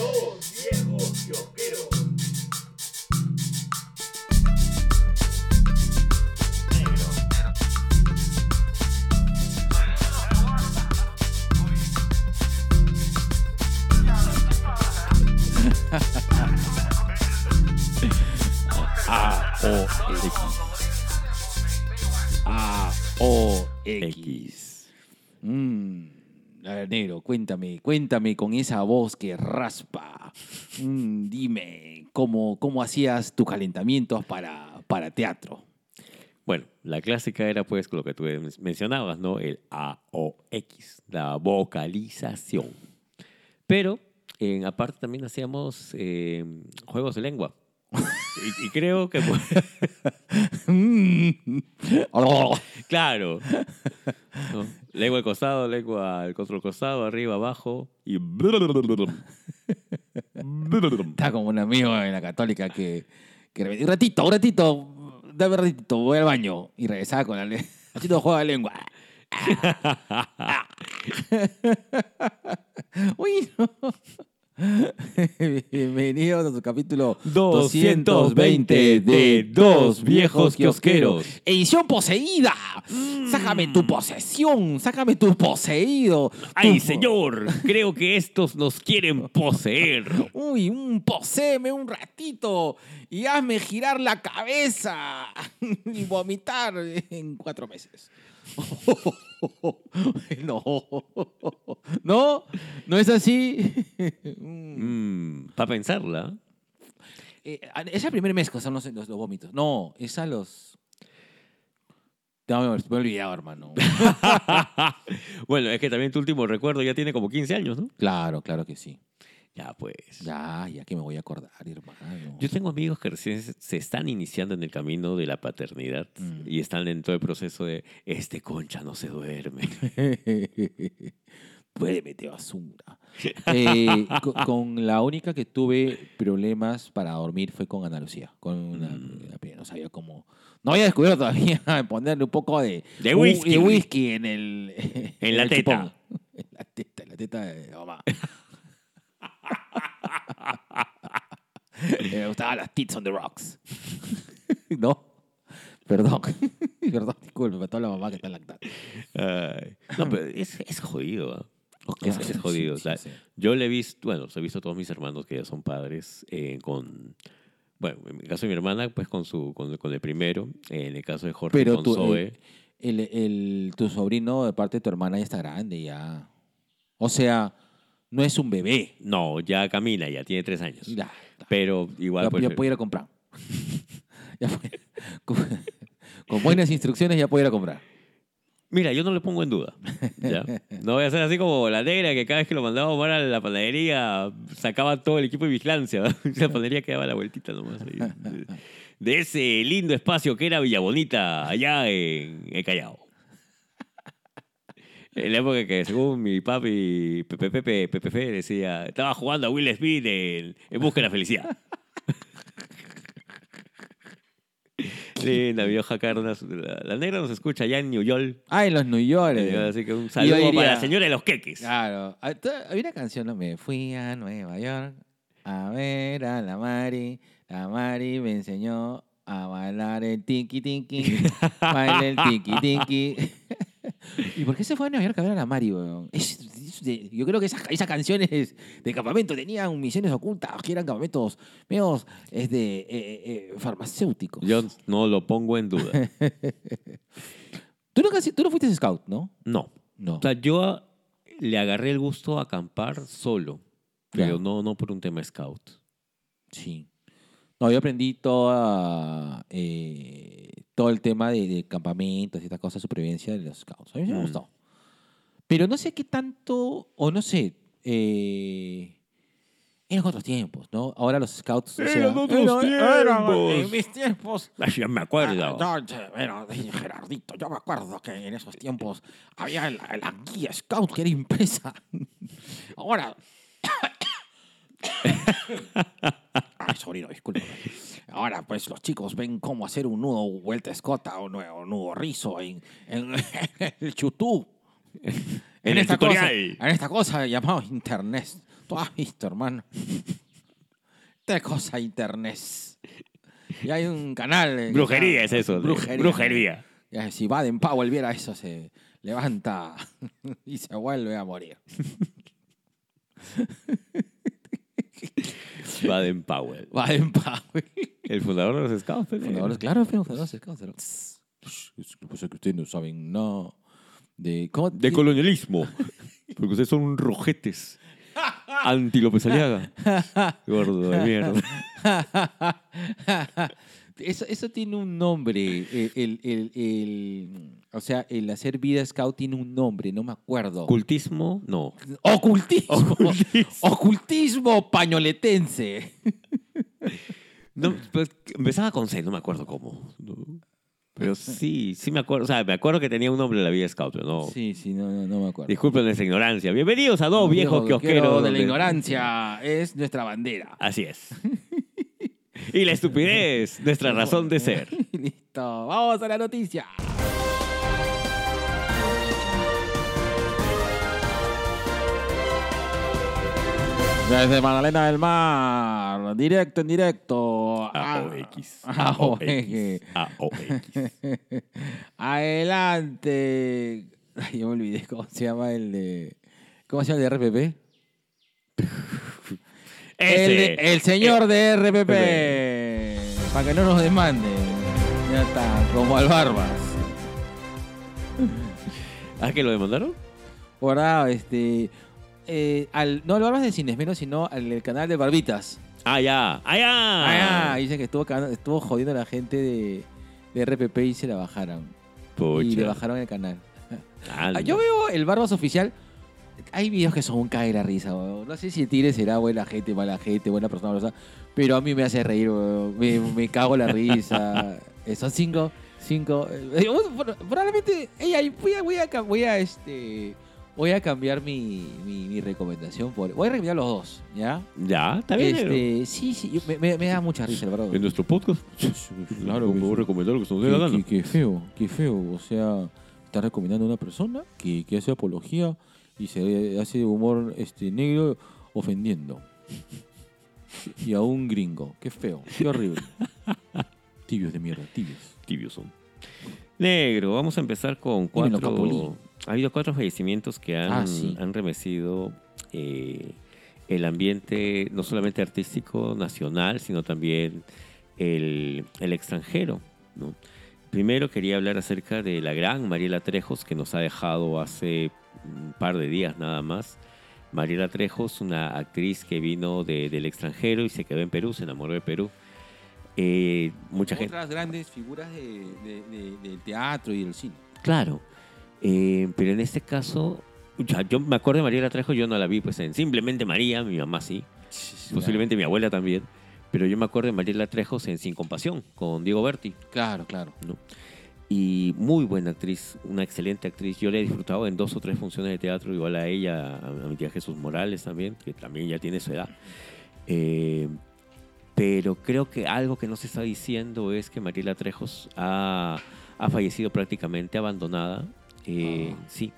Dos viejos kiosqueros. A O X. A O X. Mm. A ver, negro, cuéntame, cuéntame con esa voz que raspa. Mm, dime, ¿cómo, ¿cómo hacías tus calentamientos para, para teatro? Bueno, la clásica era pues lo que tú men- mencionabas, ¿no? El AOX, la vocalización. Pero, aparte también hacíamos eh, juegos de lengua. y, y creo que... pues, claro. ¿no? Lengua al costado, lengua al otro costado, arriba, abajo y... Está como un amigo en la católica que, que un ratito, un ratito, dame un ratito, voy al baño. Y regresaba con la lengua, haciendo juego de lengua. Uy, no. Bienvenidos a su capítulo 220 de Dos Viejos Kiosqueros. Edición poseída. Sácame tu posesión, sácame tu poseído. ¡Ay, Tu- señor! Creo que estos nos quieren poseer. Uy, un poséeme un ratito y hazme girar la cabeza y vomitar en cuatro meses. No, no, no es así. Mm, Para pensarla. Eh, es el primer mes que son los, los- los vómitos. No, es a los. No, me he olvidado, hermano. bueno, es que también tu último recuerdo ya tiene como 15 años, ¿no? Claro, claro que sí. Ya, pues. Ya, ya que me voy a acordar, hermano. Yo tengo amigos que recién se- están iniciando en el camino de la paternidad Mm. y están en todo el proceso de este concha no se duerme. Duérmete, basura. Eh, co- con, la única que tuve problemas para dormir fue con Ana Lucía. Con una, Mm. no sabía cómo. No había descubierto todavía ponerle un poco de, De un- whisky. de whisky en el. En la el teta. chupón. En la teta, en la teta de mamá. Me gustaban las tits on the rocks. no. Perdón. Perdón, disculpe, para toda la mamá que está lactando. Ay. No, pero es, es jodido. ¿ah? Es, jodido. sí, o sea, sí, sí. Yo le he visto, bueno, he visto a todos mis hermanos que ya son padres eh, con, bueno, en el caso de mi hermana, pues con su, con, con el primero, en el caso de Jorge Pero con tú, Zoe. el, el- tu sobrino de parte de tu hermana ya está grande, ya. O sea, no es un bebé. No, ya camina, ya tiene tres años. Ya, Pero igual, ya, pues, ya puede ir a comprar. Ya puede- con, con buenas instrucciones ya puede ir a comprar. mira, yo no le pongo en duda. ¿ya? No voy a ser así como la negra que cada vez que lo mandaba a Omar a la panadería sacaba todo el equipo de vigilancia. La panadería quedaba la vueltita nomás. ahí, de, de ese lindo espacio que era Villa Bonita, allá en el Callao. En la época que, según mi papi Pepe Pepe Pepe Fe decía, estaba jugando a Will Smith en, en Busca de la Felicidad. Linda, vieja Carnas. La, la negra nos escucha allá en New York. Ah, en los New York. eh. Así que un saludo diría- para la señora de los queques. Claro. Ah, Había una canción, ¿no? Me fui a Nueva York a ver a la Mari. La Mari me enseñó a bailar el tiki tiki. Baila el tiki tiki. ¿Y por qué se fue a Nueva York a ver a la Mari, weón? Es- es de- yo creo que esas, esas canciones de campamento tenían misiones ocultas, que eran campamentos medios es de, eh, eh, farmacéuticos. Yo no lo pongo en duda. ¿Tú, nunca, tú no fuiste scout, ¿no? No. No. O sea, yo le agarré el gusto a acampar solo, pero no, no por un tema scout. Sí. No, yo aprendí toda, eh, todo el tema de, de campamentos y estas cosas, supervivencia de los scouts. A mí sí me Mm. gustó. Pero no sé qué tanto, o no sé, eh, los otros tiempos, ¿no? Ahora los scouts... o En sea, otros era- era- tiempos. en mis tiempos... Ay, ya me acuerdo. Ah, yo, bueno, Gerardito, yo me acuerdo que en esos tiempos había la, la guía scout que era impresa. Ahora... Ay, sobrino, disculpe. Ahora, pues, los chicos ven cómo hacer un nudo vuelta escota o un nuevo nudo rizo en, en el chutú. En el esta cosa, en esta cosa llamada internet, Tú has visto, hermano. Esta cosa internet. Y hay un canal. Brujería es eso. Brujería. Brujería. Ya, Si Baden Powell viera eso, se levanta y se vuelve a morir. Baden Powell. Baden Powell. El fundador de los Scouts. pues, Fundadores, claro, fundadores, claro. Es que pasa que ustedes no saben nada de... ¿Cómo? De colonialismo. Porque ustedes son rojetes. Anti López Aliaga. Gordo de mierda. Eso, eso tiene un nombre. El, el- el- el- o sea, el hacer vida scout tiene un nombre, no me acuerdo. Cultismo, no. Ocultismo. Ocultismo. Ocultismo pañoletense. No, pues, empezaba con C, no me acuerdo cómo. Pero sí, sí me acuerdo. O sea, me acuerdo que tenía un nombre la vida Scout, pero no. Sí, sí, no, no, no me acuerdo. Disculpen nuestra ignorancia. Bienvenidos a dos viejos viejo kiosqueros. de la donde- ignorancia es nuestra bandera. Así es. y la estupidez, nuestra razón de ser. Listo, vamos a la noticia. Desde Magdalena del Mar, directo en directo. AOX. Ah, AOX. AOX. Adelante. Ay, yo me olvidé cómo se llama el de. ¿Cómo se llama el de RPP? El, de- Ese. el señor de RPP. Eh, Para que no nos demanden. Ya está, como al Barbas. ¿Ah, que lo demandaron? Ahora, este. eh, al, no al Barbas de Cinesmero, sino al canal de Barbitas. Ah, ya. Ah, ya. Ah, dice que estuvo, estuvo jodiendo a la gente de, de RPP y se la bajaron. Pucha. Y le bajaron el canal. Anda. Ah, Yo veo el Barbas oficial. Hay videos que son un cae la risa, weón. No sé si el tigre será buena gente, mala gente, buena persona, o sea, pero a mí me hace reír, weón. Me, me cago la risa. Eh, son cinco, cinco. eh, probablemente, voy a, voy a, voy a, este, voy a cambiar mi, mi, mi recomendación por, voy a recomendar los dos, ¿ya? Ya, está bien. Este, sí, sí, yo- me, me- me da mucha risa el Barbas. En nuestro podcast. Claro, Como que sí. recomendar lo que se nos dé la gana. qué feo, qué feo. O sea, está recomendando a una persona que, que hace apología y se hace humor este, negro ofendiendo. Y a un gringo. Qué feo, qué horrible. Tibios de mierda, tibios. tibios son. Negro, vamos a empezar con cuatro. Ha habido cuatro fallecimientos que han, Ah, sí. han remecido eh, el ambiente, no solamente artístico nacional, sino también el, el extranjero. ¿no? Primero quería hablar acerca de la gran Mariela Trejos, que nos ha dejado hace un par de días nada más. Mariela Trejos, una actriz que vino de- del extranjero y se quedó en Perú, se enamoró de Perú. Eh, mucha gente. Otras grandes figuras de- de- de- del teatro y del cine. Claro, eh, pero en este caso, ya, yo me acuerdo de Mariela Trejo, yo no la vi pues en Simplemente María, mi mamá sí, posiblemente mi abuela también, pero yo me acuerdo de Mariela Trejos en Sin Compasión, con Diego Berti, Claro, claro. ¿no? Y muy buena actriz, una excelente actriz. Yo le he disfrutado en dos o tres funciones de teatro, igual a ella, a, mi tía Jesús Morales también, que también ya tiene su edad. Eh, pero creo que algo que no se está diciendo es que Mariela Trejos ha, ha fallecido prácticamente abandonada. Eh, Ah. Sí.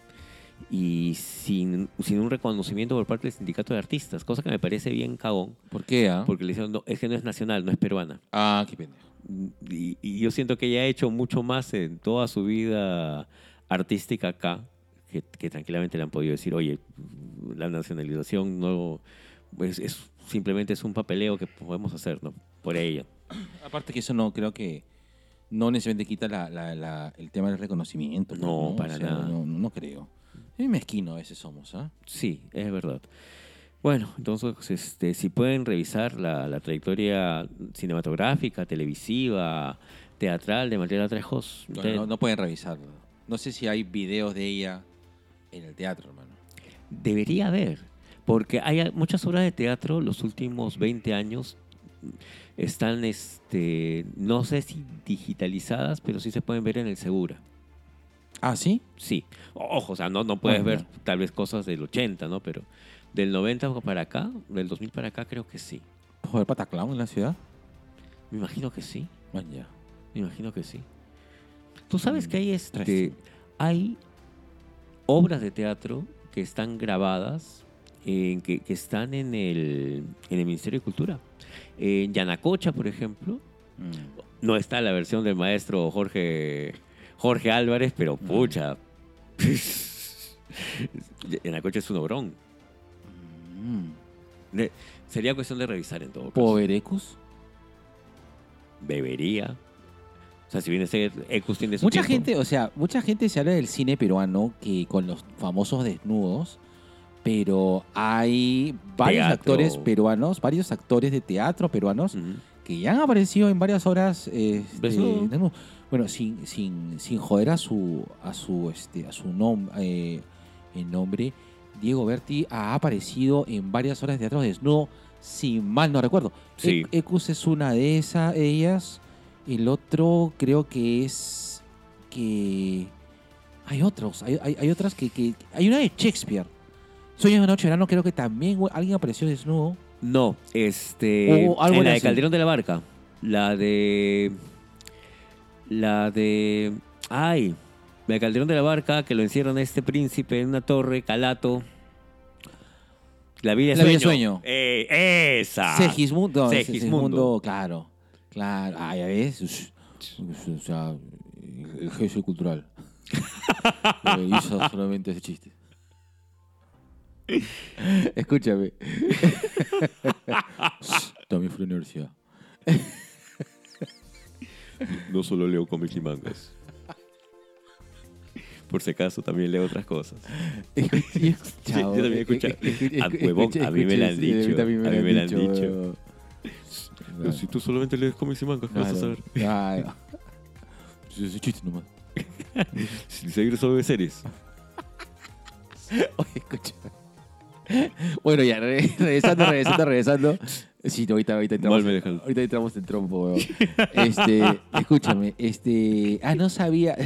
Y sin, sin un reconocimiento por parte del sindicato de artistas, cosa que me parece bien cagón, ¿Por qué? ah? porque le dijeron, no, es que no es nacional, no es peruana. Ah, qué pendejo. Y, y yo siento que ella ha hecho mucho más en toda su vida artística acá, que, que tranquilamente le han podido decir, oye, la nacionalización no es, es- simplemente es un papeleo que podemos hacer, ¿no? Por ella. Aparte que eso no creo que no necesariamente quita la- la- la- el tema del reconocimiento. No, para nada. No, no, no creo. Es mezquino a veces somos, ¿ah? Sí, es verdad. Bueno, entonces, este, si pueden revisar la, la trayectoria cinematográfica, televisiva, teatral de Mariela Trejos, No, no- no pueden revisarlo. No sé si hay videos de ella en el teatro, hermano. Debería haber, porque hay muchas obras de teatro los últimos 20 años están, este, no sé si digitalizadas, pero sí se pueden ver en el Segura. Ah, ¿sí? Sí, ojo, o sea, no, no puedes Bueno. ver tal vez cosas del 80, ¿no? Pero del 90 para acá, del 2000 para acá, creo que sí. ¿Puedo ver Pataclown en la ciudad? Me imagino que sí, Man, ya. me imagino que sí. Tú sabes Mm, que hay, este, tres. hay obras de teatro que están grabadas en que, que están en el, en el Ministerio de Cultura. En Yanacocha, por ejemplo, Mm. no está la versión del maestro Jorge, Jorge Álvarez, pero pucha. Yanacocha es un obrón. Mm. De- sería cuestión de revisar en todo caso. Poverecus. Bebería. O sea, si viene a ser Ecus tiene su Mucha tiempo. gente, o sea, mucha gente se habla del cine peruano que con los famosos desnudos, pero hay varios Teatro. actores peruanos, varios actores de teatro peruanos que ya han aparecido en varias obras este, desnudos. Bueno, sin, sin, sin joder a su a su este a su eh, el nombre, Diego Berti ha aparecido en varias obras de teatro desnudo, si mal no recuerdo. Sí. E- Ecus es una de esas ellas. El otro creo que es que hay otros, hay, hay, hay otras que, que hay una de Shakespeare. Sueño de noche de verano creo que también alguien apareció desnudo. No, este. O algo en la de. Calderón de la Barca. La de. La de. Ay. De Calderón de la Barca, que lo encierran a este príncipe en una torre, Calato. La vida de La vida sueño. sueño. Eh, esa. Segismundo, Segismundo. Claro. Claro, ah, ya ves. O sea, el gesto cultural. Hizo solamente ese chiste. Escúchame. También fue a la universidad. No solo leo cómics y mangas. Por si acaso también leo otras cosas. Chao. yo también he escuchado. Ah, huevón, a mí me lo han sí, dicho, a mí me lo han dicho. Pero si tú solamente lees cómics y mangas, ¿qué vas a saber? claro. Ese chiste nomás. Si seguir solo de series. Oye, escucha. Bueno, ya, re- regresando, regresando, regresando. Sí, no, ahorita, ahorita entramos. Mal me dejan. Ahorita entramos en trompo, weón. Este, escúchame, este. Ah, no sabía.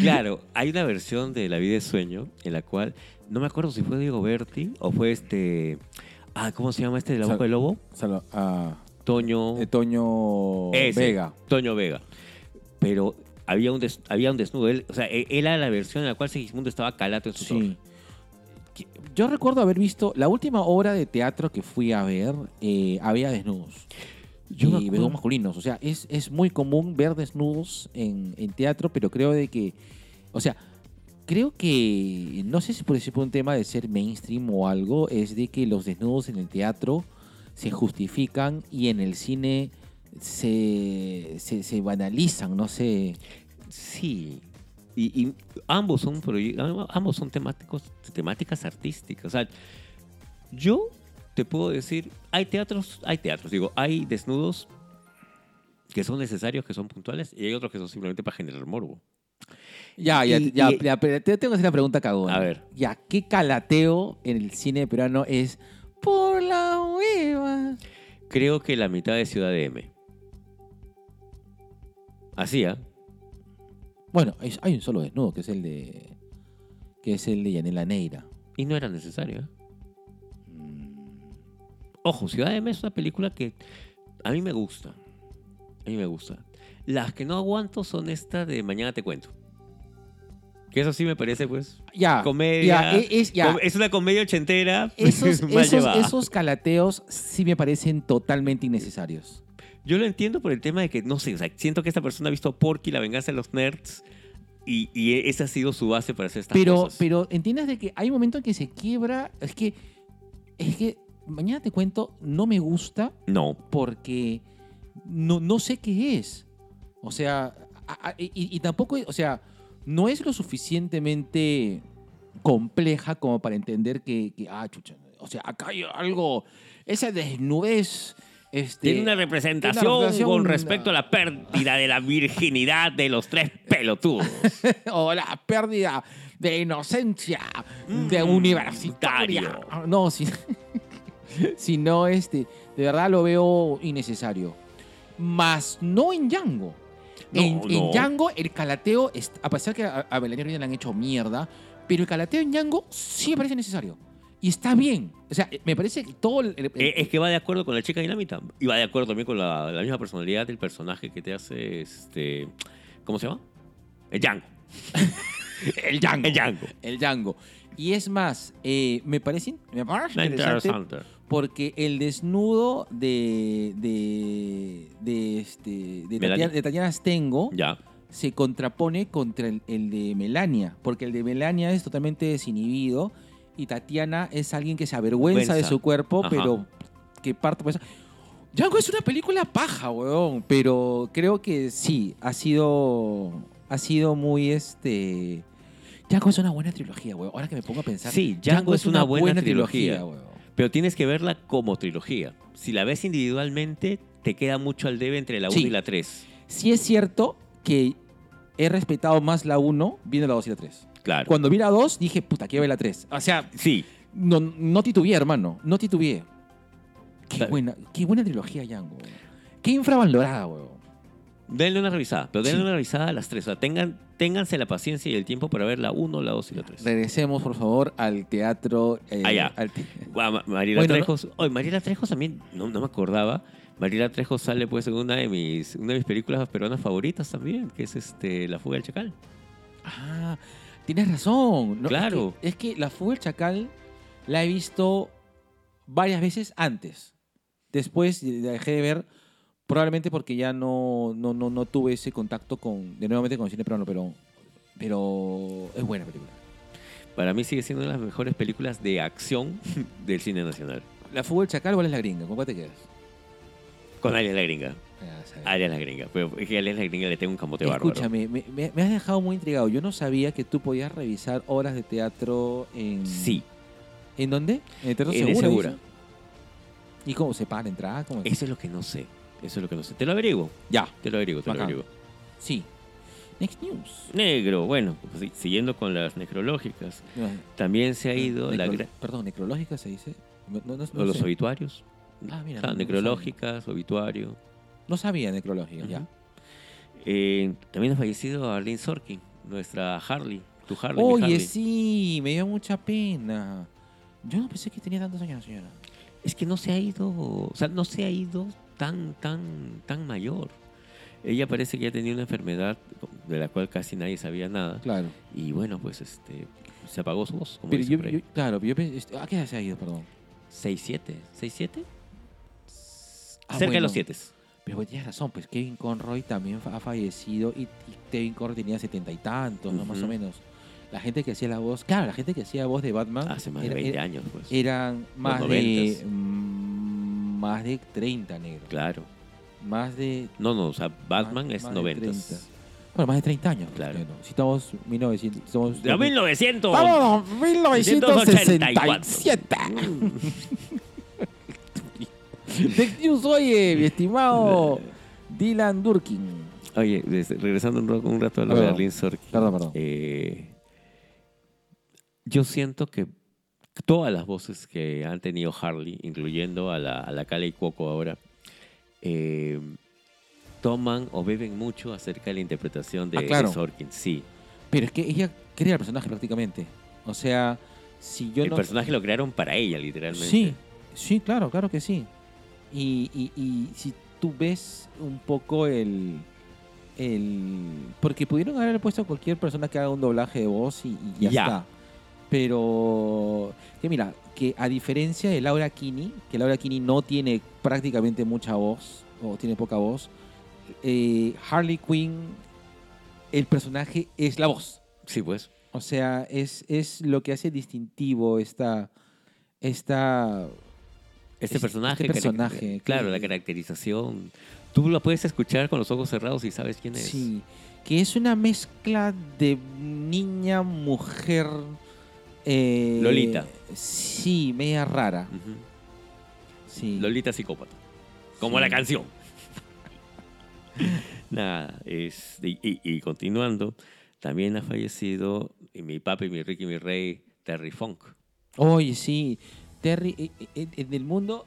Claro, hay una versión de La vida de sueño en la cual, no me acuerdo si fue Diego Berti o fue este. Ah, ¿cómo se llama este de la Sal- boca del lobo? Salva- ah, Toño. eh, Toño Ese, Vega. Toño Vega. Pero había un, des- había un desnudo. Él, o sea, e- él era la versión en la cual Segismundo estaba calato en su Sí. torre. Yo recuerdo haber visto la última obra de teatro que fui a ver, eh, había desnudos. Yo y desnudos masculinos. O sea, es, es muy común ver desnudos en, en teatro, pero creo de que, o sea, creo que, no sé si por ese un tema de ser mainstream o algo, es de que los desnudos en el teatro se justifican y en el cine se, se, se banalizan, no sé. Sí. Y, y ambos son ambos son temáticos, temáticas artísticas. O sea, yo te puedo decir, hay teatros, hay teatros, digo, hay desnudos que son necesarios, que son puntuales, y hay otros que son simplemente para generar morbo. Ya, ya, Y- ya, y- ya, pero te tengo que hacer una pregunta cagona. A ver. Ya, ¿qué calateo en el cine peruano es por la hueva? Creo que la mitad de Ciudad de M. Así, ¿ah? Bueno, hay, hay un solo desnudo, que es el de. que es el de Yanela Neira. Y no era necesario. ¿eh? Ojo, Ciudad de M es una película que a mí me gusta. A mí me gusta. Las que no aguanto son estas de Mañana te cuento. Que eso sí me parece, pues. Ya. Comedia. Ya, e- es, ya. es una comedia ochentera. Esos, mal esos, llevada. esos calateos sí me parecen totalmente innecesarios. Yo lo entiendo por el tema de que, no sé, o sea, siento que esta persona ha visto Porky, la venganza de los nerds, y, y esa ha sido su base para hacer estas Pero, cosas. pero entiendes de que hay un momento en que se quiebra. Es que. Es que. Mañana te cuento, no me gusta No. porque no, no sé qué es. O sea, a- a- y, y tampoco, o sea, no es lo suficientemente compleja como para entender que, que, ah, chucha, o sea, acá hay algo, esa desnudez, este... Tiene una representación, una representación, con respecto a la pérdida de la virginidad de los tres pelotudos. o la pérdida de inocencia de Mm, universitaria. No, si, si no, este, de verdad lo veo innecesario. Más no en Django. No, en. Django, el calateo, a pesar que a, a Reyes le han hecho mierda, pero el calateo en Django sí me parece necesario. Y está bien. O sea, me parece que todo el- el- Eh, es que va de acuerdo con la chica dinamita. Y va de acuerdo también con la, la misma personalidad del personaje que te hace este. ¿Cómo se llama? El Django. El Django. El Django. El Django. Y es más, eh, me parece, me parece Interesante. Porque el desnudo de, de, de, este, de. Tatiana, de Tatiana Stengo Ya. se contrapone contra el, el de Melania, porque el de Melania es totalmente desinhibido y Tatiana es alguien que se avergüenza de su cuerpo, Ajá. pero que parte por eso. Django es una película paja, weón, pero creo que sí, ha sido, ha sido muy este... Django es una buena trilogía, weón. Ahora que me pongo a pensar. Sí, Django es una buena trilogía. weón. Pero tienes que verla como trilogía. Si la ves individualmente, te queda mucho al debe entre la 1 Sí. y la 3. Sí es cierto que he respetado más la 1 viendo la 2 y la 3. Claro. Cuando vi la 2 dije, puta, quiero ver la 3. O sea, Sí, no, no titubeé, hermano. No titubeé. Qué Claro. buena, qué buena trilogía, Django. Qué infravalorada, weón. denle una revisada. Pero denle Sí. una revisada a las 3. O sea, tengan, ténganse la paciencia y el tiempo para ver la 1, la 2 y la 3. Regresemos, por favor, al teatro. eh, ya. al te- Mariela Bueno, ¿no? Trejos. Oye, Mariela Trejos también, no, no me acordaba. Mariela Trejos sale pues en una de mis, una de mis películas peruanas favoritas también, que es este La fuga del chacal. Ah, tienes razón. No, Claro. Es que, es que la fuga del chacal la he visto varias veces antes. Después la dejé de ver, probablemente porque ya no, no, no, no tuve ese contacto con, de nuevamente con el cine peruano, pero, pero es buena película. Para mí sigue siendo una de las mejores películas de acción del cine nacional. La del chacal, ¿cuál es la gringa? ¿Con cuál te quedas? Con Alias la gringa. Ah. Alias la gringa. Pero es que Alias la gringa le tengo un camote bárbaro. Escúchame, me, has dejado muy intrigado. Yo no sabía que tú podías revisar obras de teatro en... Sí, ¿En dónde? ¿En el Teatro en Segura? ¿Y cómo se paga la entrada? Eso es lo que no sé. Eso es lo que no sé. Te lo averiguo. Ya, Te lo averiguo, te lo averiguo. sí. Next News. Negro, bueno, pues, sí, siguiendo con las necrológicas. También se ha ido la necro- gra- Perdón, necrológica se dice. No, no- no- no o los sé. obituarios. Ah, mira, no- no necrológicas, obituario. No sabía necrológica, Ujú. ya. Eh, también ha fallecido Arlene Sorkin, nuestra Harley. Tu Harley. mi Oye, Harley. sí, me dio mucha pena. Yo no pensé que tenía tantos años, señora. Es que no se ha ido, o sea, no se ha ido tan, tan, tan mayor. Ella parece que ya tenía una enfermedad de la cual casi nadie sabía nada. Claro. Y bueno, pues este se apagó su voz, como Pero yo, yo- claro, yo pensé, este, ¿a qué edad se ha ido, perdón? 6-7, 6-7. Ah, Cerca de bueno. los 7. Pero bueno, tienes razón, pues Kevin Conroy también ha fallecido y, y Kevin Conroy tenía setenta y tantos, ¿no? Más o menos. La gente que hacía la voz, claro, la gente que hacía la voz de Batman Hace más de era- 20 era- años, pues. eran más de más de 30 negros. Claro. Más de No, no, o sea, Batman más- es más de 90. 30. Bueno, más de 30 años. Claro. negro. Si estamos 1900, estamos ¡De 1900! ¡Vamos! 1967. Next News, oye, mi estimado Dylan Durkin. Oye, regresando un, rato a lo de. Arlene Sorkin. Perdón, perdón. eh, yo siento que todas las voces que han tenido Harley, incluyendo a la, a la Kale y Cuoco ahora, eh, toman o beben mucho acerca de la interpretación de, Ah, claro. de Sorkin. Sí, Pero es que ella crea el personaje prácticamente. O sea, si yo el no. personaje lo crearon para ella, literalmente. Sí, sí, claro, claro que sí. Y, y- y si tú ves un poco el, el... Porque pudieron haber puesto a cualquier persona que haga un doblaje de voz y, y ya, Ya. está. Pero, que mira, que a diferencia de Laura Kinney, que Laura Kinney no tiene prácticamente mucha voz, o tiene poca voz, eh, Harley Quinn, el personaje es la voz. Sí, pues. O sea, es, es lo que hace distintivo esta, esta Este Es- personaje. este personaje, Claro, que- la caracterización. Tú lo puedes escuchar con los ojos cerrados y sabes quién es. Sí, que es una mezcla de niña, mujer. Eh, Lolita. Sí, media rara. Sí. Lolita psicópata. Como Sí. la canción. Nada, es, y, y- y continuando, también ha fallecido mi papi, mi Ricky, mi rey, Terry Funk. Oye, sí. Terry, eh, eh, en el mundo.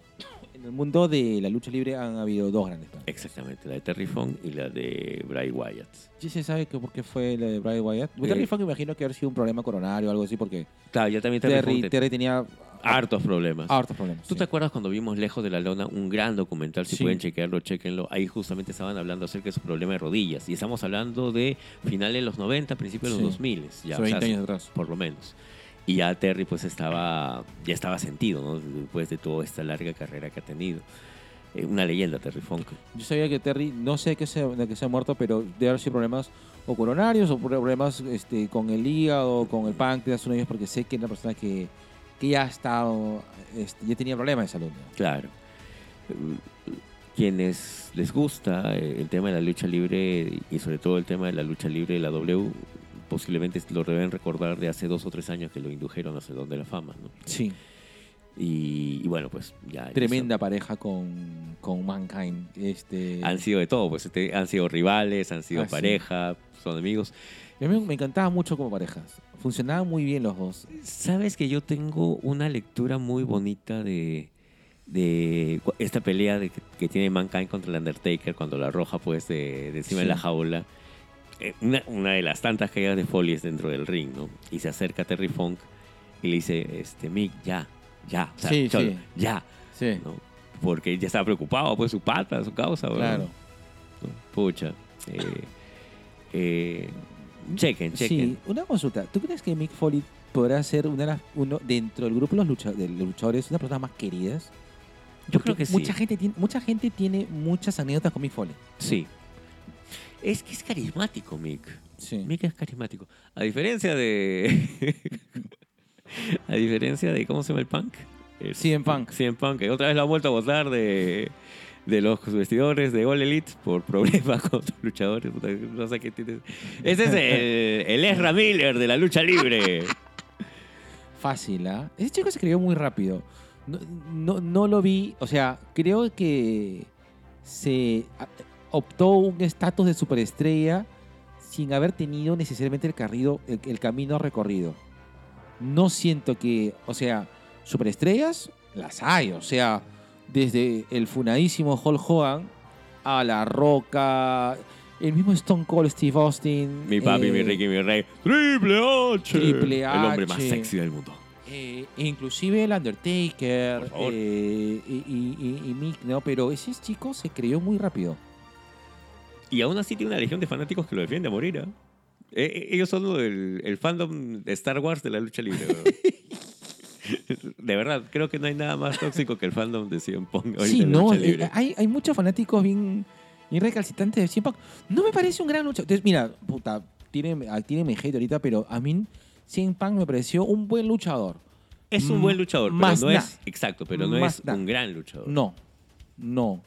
En el mundo de la lucha libre han habido dos grandes. Exactamente, la de Terry Funk y la de Bray Wyatt. ¿Sí se sabe que por qué fue la de Bray Wyatt? Eh. Terry Funk me imagino que haber sido un problema coronario o algo así, porque Claro, ya también Terry, Terry, te- Terry tenía hartos problemas. hartos problemas. ¿Tú sí. te acuerdas cuando vimos Lejos de la Lona un gran documental? Si Sí. pueden chequearlo, chequenlo. Ahí justamente estaban hablando acerca de su problema de rodillas. Y estamos hablando de finales de los 90, principios de Sí. los 2000. Ya, Hace o sea, 20 años atrás. por lo menos. Y ya Terry pues estaba, ya estaba sentido, ¿no? Después de toda esta larga carrera que ha tenido. Eh, una leyenda Terry Funk. Yo sabía que Terry, no sé qué se, de qué se ha muerto, pero debe haber sido problemas o coronarios o problemas este, con el hígado, con el páncreas, uno de ellos, porque sé que era una persona que, que ya ha estado, este, ya tenía problemas de salud. ¿no? Claro. Quienes les gusta eh, el tema de la lucha libre y sobre todo el tema de la lucha libre de la W, posiblemente lo deben recordar de hace dos o tres años que lo indujeron a Salón de la Fama, ¿no? Sí. Y, y bueno, pues ya. Tremenda pareja con, con Mankind. Este, Han sido de todo, pues este, han sido rivales, han sido Ah, sí. pareja, son amigos. Y a mí me encantaba mucho como parejas. Funcionaban muy bien los dos. Sabes que yo tengo una lectura muy bonita de, de esta pelea de que, tiene Mankind contra el Undertaker cuando la arroja pues de, de encima de la jaula. Eh, Una, una de las tantas caídas de Foley es dentro del ring, ¿no? Y se acerca a Terry Funk y le dice, este, Mick, ya, ya, o sea, Sí, cholo, sí. ya, Sí, ¿no? Porque ya estaba preocupado, pues su pata, su causa, weón, claro. ¿no? Pucha. Eh, eh, chequen, chequen. Sí, una consulta. ¿Tú crees que Mick Foley podrá ser una de las, uno dentro del grupo de los, lucha- de los luchadores una de las personas más queridas? Yo creo que sí. Mucha gente, tiene, mucha gente tiene muchas anécdotas con Mick Foley. Sí. Es que es carismático, Mick. Sí. Mick es carismático. A diferencia de. a diferencia de. ¿Cómo se llama el punk? El- CM Punk. CM Punk, que otra vez lo han vuelto a votar de, de los vestidores de All Elite por problemas con otros luchadores. No sé qué tiene. Ese es el, el Ezra Miller de la lucha libre. Fácil, ¿ah? Ese chico se escribió muy rápido. No, no, no lo vi, o sea, creo que se optó un estatus de superestrella sin haber tenido necesariamente el, carrido, el, el camino recorrido. No siento que, o sea, superestrellas las hay, o sea, desde el funadísimo Hulk Hogan a La Roca, el mismo Stone Cold Steve Austin. Mi papi, eh, mi Ricky, mi rey. Triple H. Triple El hombre más H. sexy del mundo. Eh, inclusive el Undertaker eh, y, y- y- y Mick, ¿no? Pero ese chico se creyó muy rápido. Y aún así tiene una legión de fanáticos que lo defiende a morir. ¿ah? Eh, eh, ellos son el fandom de Star Wars de la lucha libre. de verdad, creo que no hay nada más tóxico que el fandom de CM Punk. Sí, no, eh, libre. hay, hay muchos fanáticos bien, bien recalcitrantes de CM Punk. No me parece un gran luchador. Entonces, mira, puta, tiene, ah, tiene mi hate ahorita, pero a mí CM Punk me pareció un buen luchador. es un buen luchador, pero más no na. es. Exacto, pero no Más es na. un gran luchador. No, no.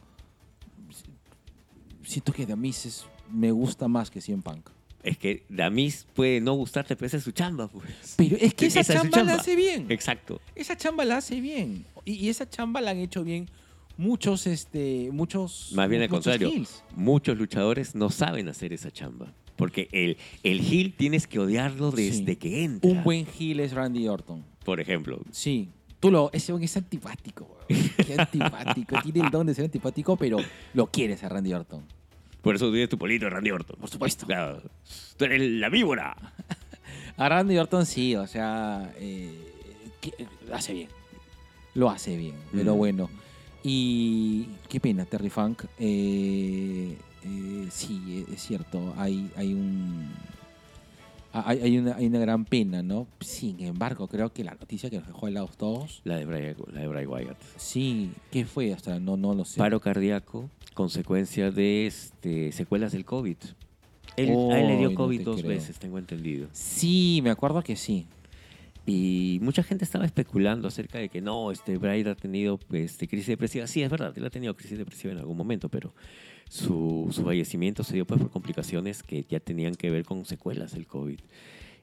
Siento que Damis es- me gusta más que CM Punk. Es que Damis puede no gustarte, pero esa es su chamba. Pues. Pero es que esa, Esa es su chamba, la hace bien. Exacto. Esa chamba la hace bien. Y, y esa chamba la han hecho bien muchos, este, muchos. Más bien al contrario. heels. Muchos luchadores no saben hacer esa chamba. Porque el, el heel tienes que odiarlo desde Sí. que entra. Un buen heel es Randy Orton. Por ejemplo. Sí. Tú lo, ese es antipático. Qué antipático. Tiene el don de ser antipático, pero lo quieres a Randy Orton. Por eso tú tienes tu polito Randy Orton. Por supuesto. Claro. Tú eres la víbora. A Randy Orton sí, o sea, eh, lo hace bien. Lo hace bien, pero Mm. bueno. Y qué pena, Terry Funk. Eh, eh, sí, es cierto, hay, hay un... Hay, hay una, hay una gran pena, ¿no? Sin embargo, creo que la noticia que nos dejó helados todos, La de Bray, la de Bray Wyatt. sí, ¿qué fue? Hasta no, no lo sé. Paro cardíaco, consecuencia de este, secuelas del COVID. Él, Oh, a él le dio COVID dos creo. veces, tengo entendido. Sí, me acuerdo que sí. Y mucha gente estaba especulando acerca de que no, este Bray ha tenido pues, este, crisis depresiva. Sí, es verdad, él ha tenido crisis depresiva en algún momento, pero su, su fallecimiento se dio pues, por complicaciones que ya tenían que ver con secuelas del COVID.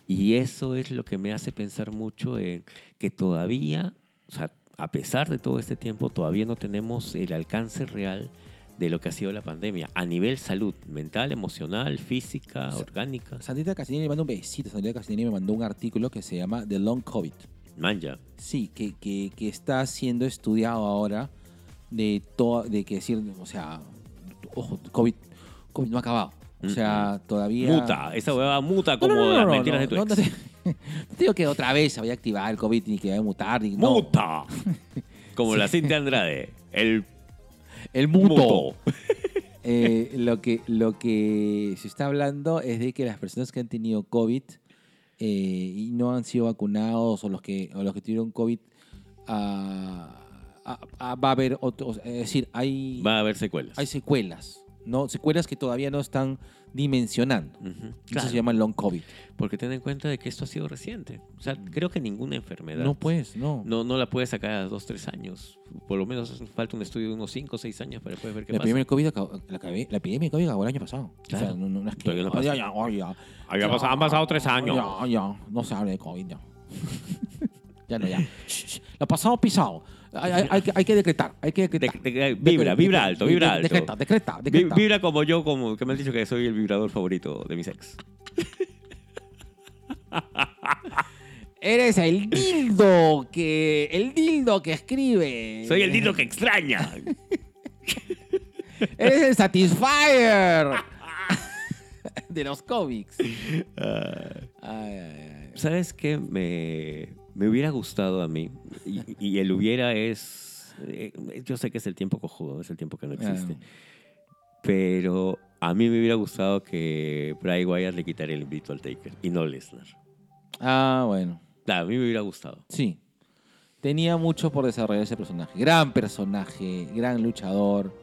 Y eso es lo que me hace pensar mucho en que todavía, o sea, a pesar de todo este tiempo, todavía no tenemos el alcance real de lo que ha sido la pandemia a nivel salud mental, emocional, física, orgánica. Sandrita Castellini me mandó un besito. Sandrita Castellini me mandó un artículo que se llama The Long COVID. Manja. Sí, que, que, que está siendo estudiado ahora de todo, de que decir, o sea, ojo, COVID, COVID no ha acabado. O sea, todavía. Muta, esa huevada muta como no, no, las mentiras de tu ex. no te, no te digo que otra vez se vaya a activar el COVID ni que vaya a mutar. Ni, no. ¡Muta! Como la Cintia Andrade. El El muto. Eh, lo, que, lo que se está hablando es de que las personas que han tenido COVID eh, y no han sido vacunados o los que, o los que tuvieron COVID, ah, ah, ah, va a haber otros. Es decir, hay, Va a haber secuelas. hay secuelas. ¿No? Secuelas que todavía no están dimensionando. Eso Claro, se llama long COVID. Porque ten en cuenta de que esto ha sido reciente. O sea, creo que ninguna enfermedad No pues, no. no, no la puedes sacar a dos, tres años. Por lo menos falta un estudio de unos cinco seis años para poder ver qué La pasa. epidemia, de COVID acabó, la, epidemia de COVID acabó el año pasado. Claro. O sea, no, no, no es que. Todavía no "Ay, pasa. ya, ya, ay, ya". Había Ya, pasado- han pasado tres años. Ya, ya, no se hable de COVID, ya. ya no, ya. Lo pasado pisado. Hay, hay- hay que, hay que decretar, hay que De- decretar. de- vibra, vibra alto, vibra alto. Decreta, decreta. Vibra como yo, como que me han dicho que soy el vibrador favorito de mis ex. Eres el dildo que. El dildo que escribe. Soy el dildo que extraña. Eres el Satisfyer. de los cómics. Ah, Ay, ay, ay. ¿Sabes qué? Me, me hubiera gustado a mí. Y, y el hubiera es. eh, Yo sé que es el tiempo cojudo, es el tiempo que no existe. Pero a mí me hubiera gustado que Bray Wyatt le quitara el invito al Taker y no Lesnar. Ah, bueno. Ah, A mí me hubiera gustado. Sí. Tenía mucho por desarrollar ese personaje. Gran personaje, gran luchador.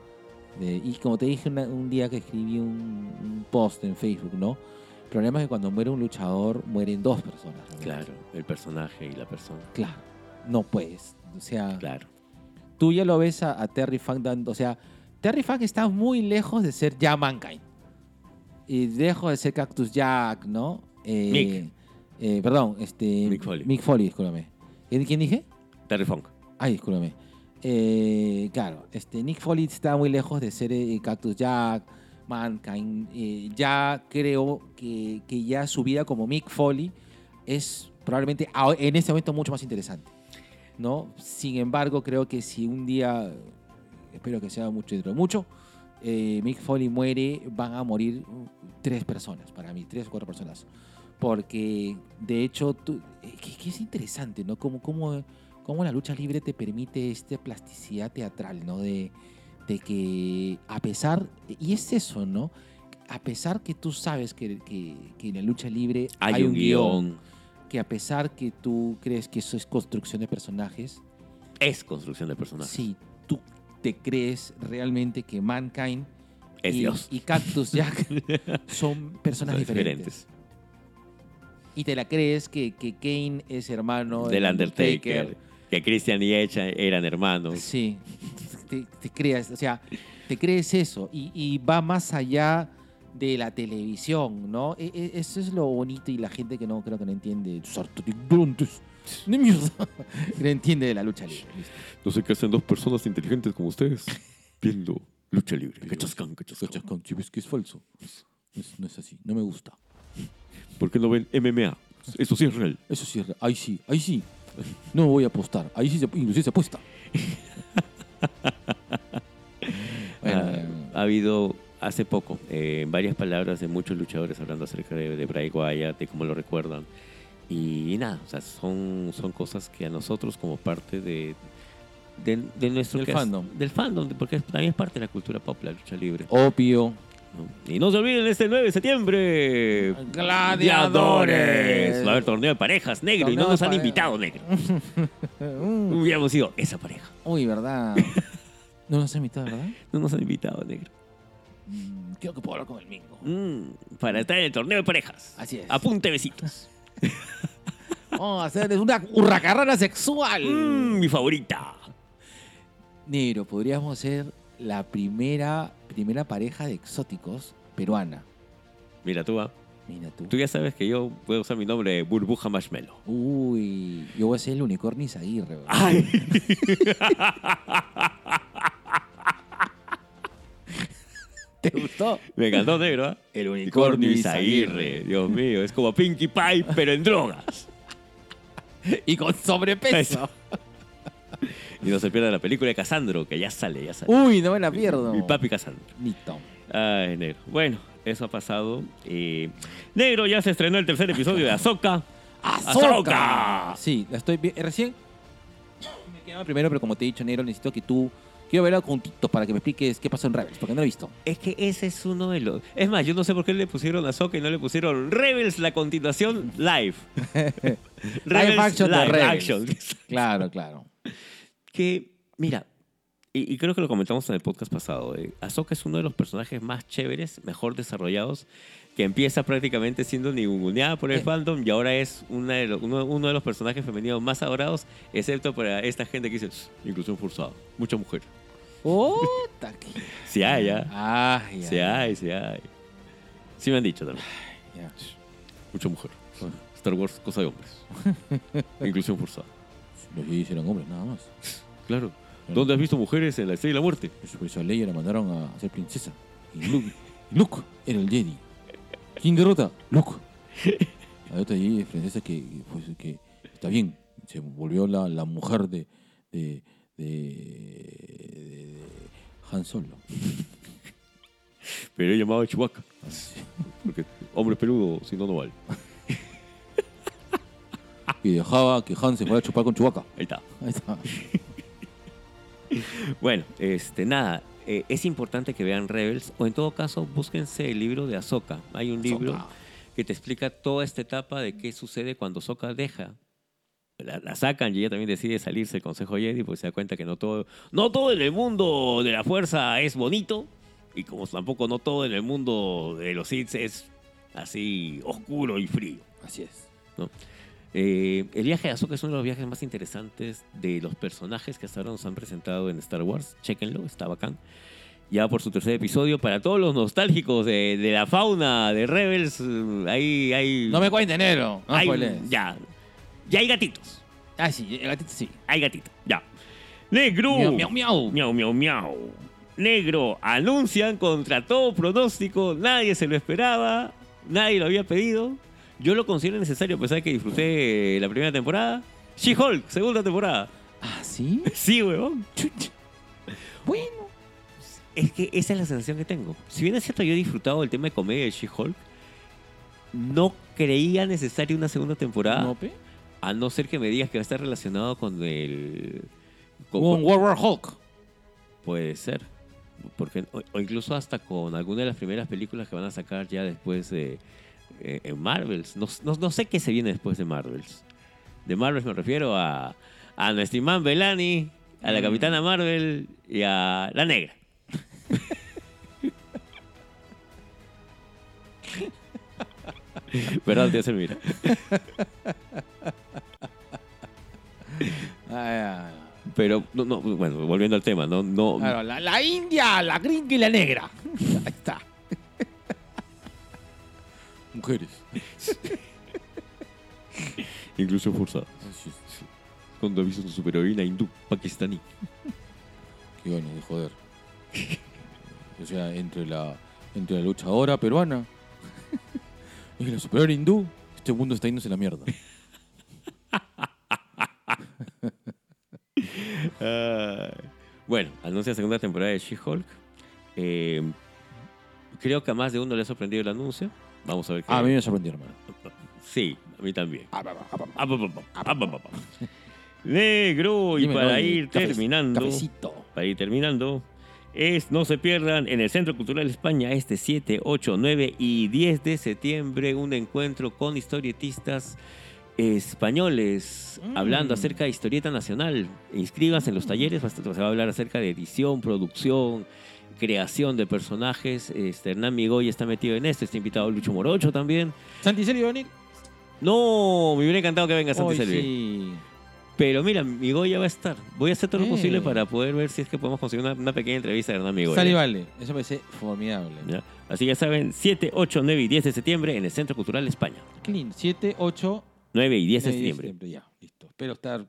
De- y como te dije una- un día que escribí un, un post en Facebook, ¿no? El problema es que cuando muere un luchador, mueren dos personas. ¿no? Claro, el personaje y la persona. Claro. No puedes. O sea, Claro. tú ya lo ves a, a Terry Funk dando. O sea, Terry Funk está muy lejos de ser ya Mankind. Y lejos de ser Cactus Jack, ¿no? Eh, Mick. eh, perdón, este. Mick Foley. Mick Foley, discúlpame. ¿Quién, quién dije? Terry Funk. Ay, discúlpame. Eh, claro, este, Nick Foley está muy lejos de ser eh, Cactus Jack, Mankind. Eh, ya creo que, que ya su vida como Mick Foley es probablemente en este momento mucho más interesante. ¿no? Sin embargo, creo que si un día, espero que sea mucho dentro de mucho, eh, Mick Foley muere, van a morir tres personas, para mí, tres o cuatro personas. Porque, de hecho, tú- eh, que, que es interesante, ¿no? Cómo, cómo, cómo la lucha libre te permite esta plasticidad teatral, ¿no? De, de que a pesar, y es eso, ¿no? A pesar que tú sabes que, que- que en la lucha libre Hay, un guion. que a pesar que tú crees que eso es construcción de personajes, Es construcción de personajes. si tú te crees realmente que Mankind Es y, Dios. y Cactus Jack son personas Son diferentes. Y te la crees que, que Kane es hermano Del Undertaker. Que Christian y Edge eran hermanos. Sí, te, te creas, o sea, te crees eso y, y va más allá de la televisión, ¿no? E- e- eso es lo bonito y la gente que no creo que no entiende, no entiende de la lucha libre. No sé qué hacen dos personas inteligentes como ustedes viendo lucha libre. Cachascán, cachascán. Si ves que es falso. No es así, no me gusta. ¿Por qué no ven MMA? Eso sí es real. Eso sí, es re- ahí sí, ahí sí. No voy a apostar, ahí sí se, inclusive se apuesta. Bueno, Ah, ha habido hace poco eh, varias palabras de muchos luchadores hablando acerca de, de Bray Wyatt, de cómo lo recuerdan. Y, nada, o sea, son, son cosas que a nosotros como parte de, de, de nuestro... Del fandom. del fandom, porque también es parte de la cultura pop, la lucha libre. obvio. Y no se olviden este 9 de septiembre. Gladiadores. Va a haber torneo de parejas negro y no nos han invitado negro. Mm. Hubiéramos sido esa pareja. Uy, ¿verdad? ¿No nos has invitado, verdad? No nos han invitado negro. Mm, Creo que puedo hablar con el Mingo. Mm, para estar en el torneo de parejas. Así es. Apunte besitos. Vamos a hacerles una hurracarrana sexual. Mm, mi favorita. Negro, podríamos ser la primera, primera pareja de exóticos peruana. Mira, tú, ah, Mira tú. tú ya sabes que yo puedo usar mi nombre Burbuja Marshmallow. Uy, yo voy a ser el unicornio Izaguirre. ¿verdad? ¡Ay! ¿Te gustó? Me encantó, negro, ¿ah? El Unicornio Izaguirre. Dios mío, es como Pinkie Pie, pero en drogas. Y con sobrepeso. Y no se pierda la película de Casandro, que ya sale, ya sale. Uy, no me la pierdo. Mi papi Casandro. Listo. Ay, negro. Bueno, eso ha pasado. Eh, negro ya se estrenó el tercer episodio de Ahsoka. ¡Ahsoka! Sí, la estoy vi- Recién me quedaba primero, pero como te he dicho, Negro, necesito que tú. Quiero verla juntitos para que me expliques qué pasó en Rebels, porque no lo he visto. Es que ese es uno de los. Es más, yo no sé por qué le pusieron Ahsoka y no le pusieron Rebels, la continuación live. Live action de live Rebels. action. Claro, claro. Que, mira, y, y creo que lo comentamos en el podcast pasado, eh, Ahsoka es uno de los personajes más chéveres, mejor desarrollados, que empieza prácticamente siendo ninguneada por el Eh. fandom y ahora es una de los- uno, uno de los personajes femeninos más adorados, excepto para esta gente que dice, "Shh, inclusión forzada, mucha mujer. Que- Si hay, ¿ah? Ay, Si hay, si hay. Sí me han dicho también, ya. mucha mujer. Star Wars, cosa de hombres. inclusión forzada. Los Jedi eran hombres, nada más. Claro. ¿Dónde has visto mujeres en la estrella de la muerte? Por eso a Leia la mandaron a ser princesa. Y Luke, Luke era el Jedi. ¿Quién derrota? Luke. Hay otra Jedi princesa que, pues, que está bien. Se volvió la, la mujer de, de, de, de- de Han Solo. Pero he llamado a Chewbacca. Porque hombre peludo, si no, no vale. Y dejaba que Han se fuera a chupar con Chewbacca. Ahí está. Ahí está. Bueno, este, nada. eh, es importante que vean Rebels o en todo caso búsquense el libro de Ahsoka. Hay un libro Ahsoka. que te explica toda esta etapa de qué sucede cuando Ahsoka deja. La, la sacan y ella también decide salirse del Consejo Jedi porque se da cuenta que no todo, no todo en el mundo de la fuerza es bonito y como tampoco no todo en el mundo de los Sith es así oscuro y frío. Así es. Eh, el viaje de Ahsoka es uno de los viajes más interesantes de los personajes que hasta ahora nos han presentado en Star Wars. Chéquenlo, está bacán. Ya por su tercer episodio, para todos los nostálgicos de, de la fauna de Rebels, eh, ahí hay. No me cuentes, negro. No hay- ya. Ya hay gatitos. Ah, sí, el gatito sí. Hay gatitos. Ya. Negro. Miau, miau, miau. Miau, miau, miau. Negro. Anuncian contra todo pronóstico. Nadie se lo esperaba. Nadie lo había pedido. Yo lo considero necesario, a pesar de que disfruté la primera temporada. She-Hulk, segunda temporada. Ah, sí. Sí, weón. Bueno. Es que esa es la sensación que tengo. Si bien es cierto, yo he disfrutado del tema de comedia de She-Hulk, no creía necesaria una segunda temporada, ¿No, pe? a no ser que me digas que va a estar relacionado con el... con- Con World War Hulk. Puede ser. Porque, o, o incluso hasta con alguna de las primeras películas que van a sacar ya después de eh, en Marvels. No, no- no sé qué se viene después de Marvels. De Marvels me refiero a, a nuestro imán Belani, a la Mm. Capitana Marvel y a la Negra. Perdón, te hace mira. Ah, Pero, no, no, bueno, volviendo al tema, no, no, claro, la, la india, la gringa y la negra. Ahí está. Mujeres. inclusión forzada. Así es. Cuando aviso su superheroína hindú pakistaní. Qué bueno de joder. O sea, entre la, entre la luchadora peruana y la superior hindú, este mundo está yéndose a la mierda. Ah, bueno, anuncia segunda temporada de She-Hulk. Eh, creo que a más de uno le ha sorprendido el anuncio. Vamos a ver qué. A mí me sorprendió, hermano. Sí, a mí también. Negro, y para ir terminando, Cafecito. para ir terminando, es no se pierdan en el Centro Cultural España este 7, 8, 9 y 10 de septiembre un encuentro con historietistas españoles Mm. hablando acerca de historieta nacional. Inscríbanse en los talleres, se va a hablar acerca de edición, producción, creación de personajes. Este, Hernán Migoy está metido en esto, está invitado Lucho Morocho también. ¿Santi Celio va a venir? No, me hubiera encantado que venga Santi Hoy Selvi. sí. Pero mira, Migoya va a estar. Voy a hacer todo lo Eh. posible para poder ver si es que podemos conseguir una, una pequeña entrevista de Hernán Migoya. Sale vale. Eso me parece formidable. ¿Ya? Así que ya saben, 7, 8, 9 y 10 de septiembre en el Centro Cultural España. Qué lindo. 7, 8, 9 y 10 de 9 septiembre. Ya, listo. Espero estar.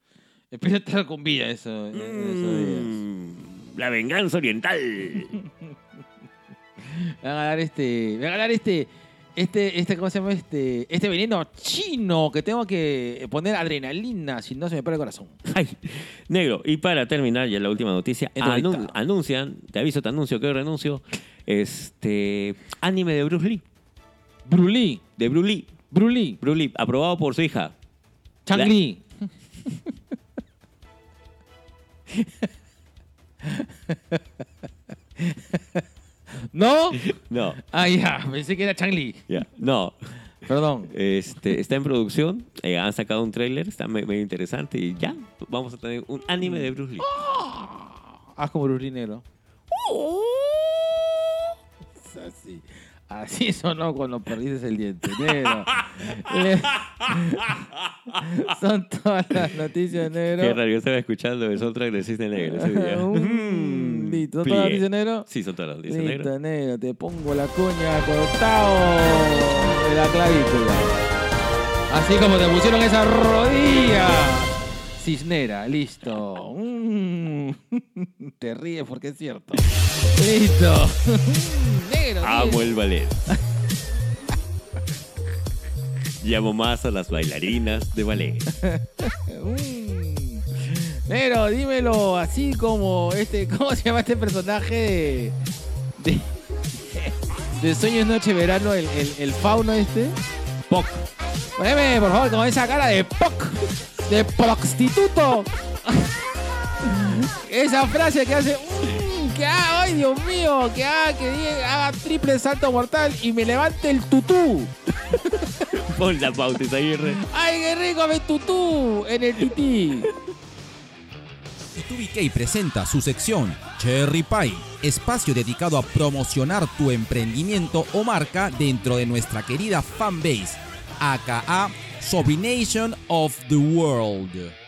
Espero estar con vida eso, en esos días. La venganza oriental. Me van a dar este. Van a dar este. Este, este, ¿cómo se llama? Este, este veneno chino que tengo que poner adrenalina, si no se me para el corazón. Ay, negro. Y para terminar, ya la última noticia. Anun- anuncian, te aviso, te anuncio que hoy renuncio. Este. Anime de Bruce Lee. Brulí, De Bruce Lee. Brulí, Bruce Lee, aprobado por su hija. Changli. ¿No? No, Ah, ya, pensé que era Changli. ya. No. Perdón. Este, está en producción. eh, han sacado un tráiler. Está me- medio interesante. Y ya, vamos a tener un anime de Bruce Lee. Haz como Brulí negro. Así. Así sonó cuando perdiste el diente negro. Le- Son todas las noticias negro. Qué raro, yo estaba escuchando el soundtrack de Cisne Negro ese día. Mm, listo. ¿Son todas las noticias negro? Sí, son todas las noticias Listo, negro. negro. Te pongo la cuña cortado de la clavícula. Así como te pusieron esa rodilla. Cisnera, listo. Mm. Te ríes porque es cierto. Listo. negro. Amo el ballet. Llamo más a las bailarinas de ballet. Mm. Negro, dímelo así como este, ¿cómo se llama este personaje de, de, de Sueños Noche Verano, el, el, el fauno este? Poc. Poneme, por favor, con esa cara de POC, de prostituto. esa frase que hace, "Mm, que haga, ay Dios mío, que haga, que diga, haga triple salto mortal y me levante el tutú. Pon la pauta, Isaguirre. Ay, qué rico mi tutú en el tití. B2BK presenta su sección Cherry Pie, espacio dedicado a promocionar tu emprendimiento o marca dentro de nuestra querida fanbase, aka Sobrination of the World.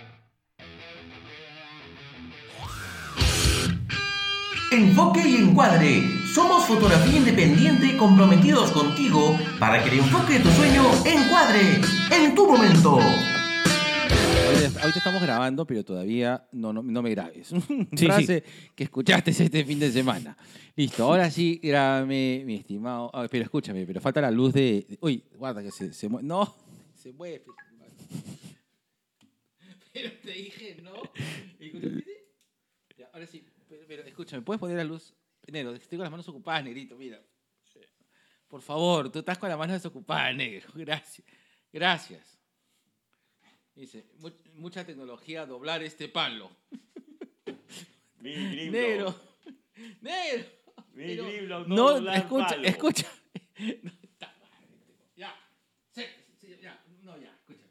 Enfoque y encuadre. Somos fotografía independiente comprometidos contigo para que el enfoque de tu sueño encuadre en tu momento. Ahorita, estamos grabando, pero todavía no, no, no me grabes. Sí, Frase que escuchaste este fin de semana. Listo, ahora sí, grábame, mi estimado. Ah, pero escúchame, pero falta la luz de. de- Uy, guarda que se, se mueve. No, se mueve. Pero te dije no. Escúchame, Ya, ahora sí, pero, escúchame, ¿puedes poner la luz? Negro, estoy con las manos ocupadas, negrito, mira. Por favor, tú estás con las manos desocupadas, negro. Gracias. Gracias. Dice, "Mu- mucha tecnología doblar este palo. Negro. Negro. Pero- no, escucha, escucha. No, está mal. Ya. Sí, sí, ya. No, ya, escucha.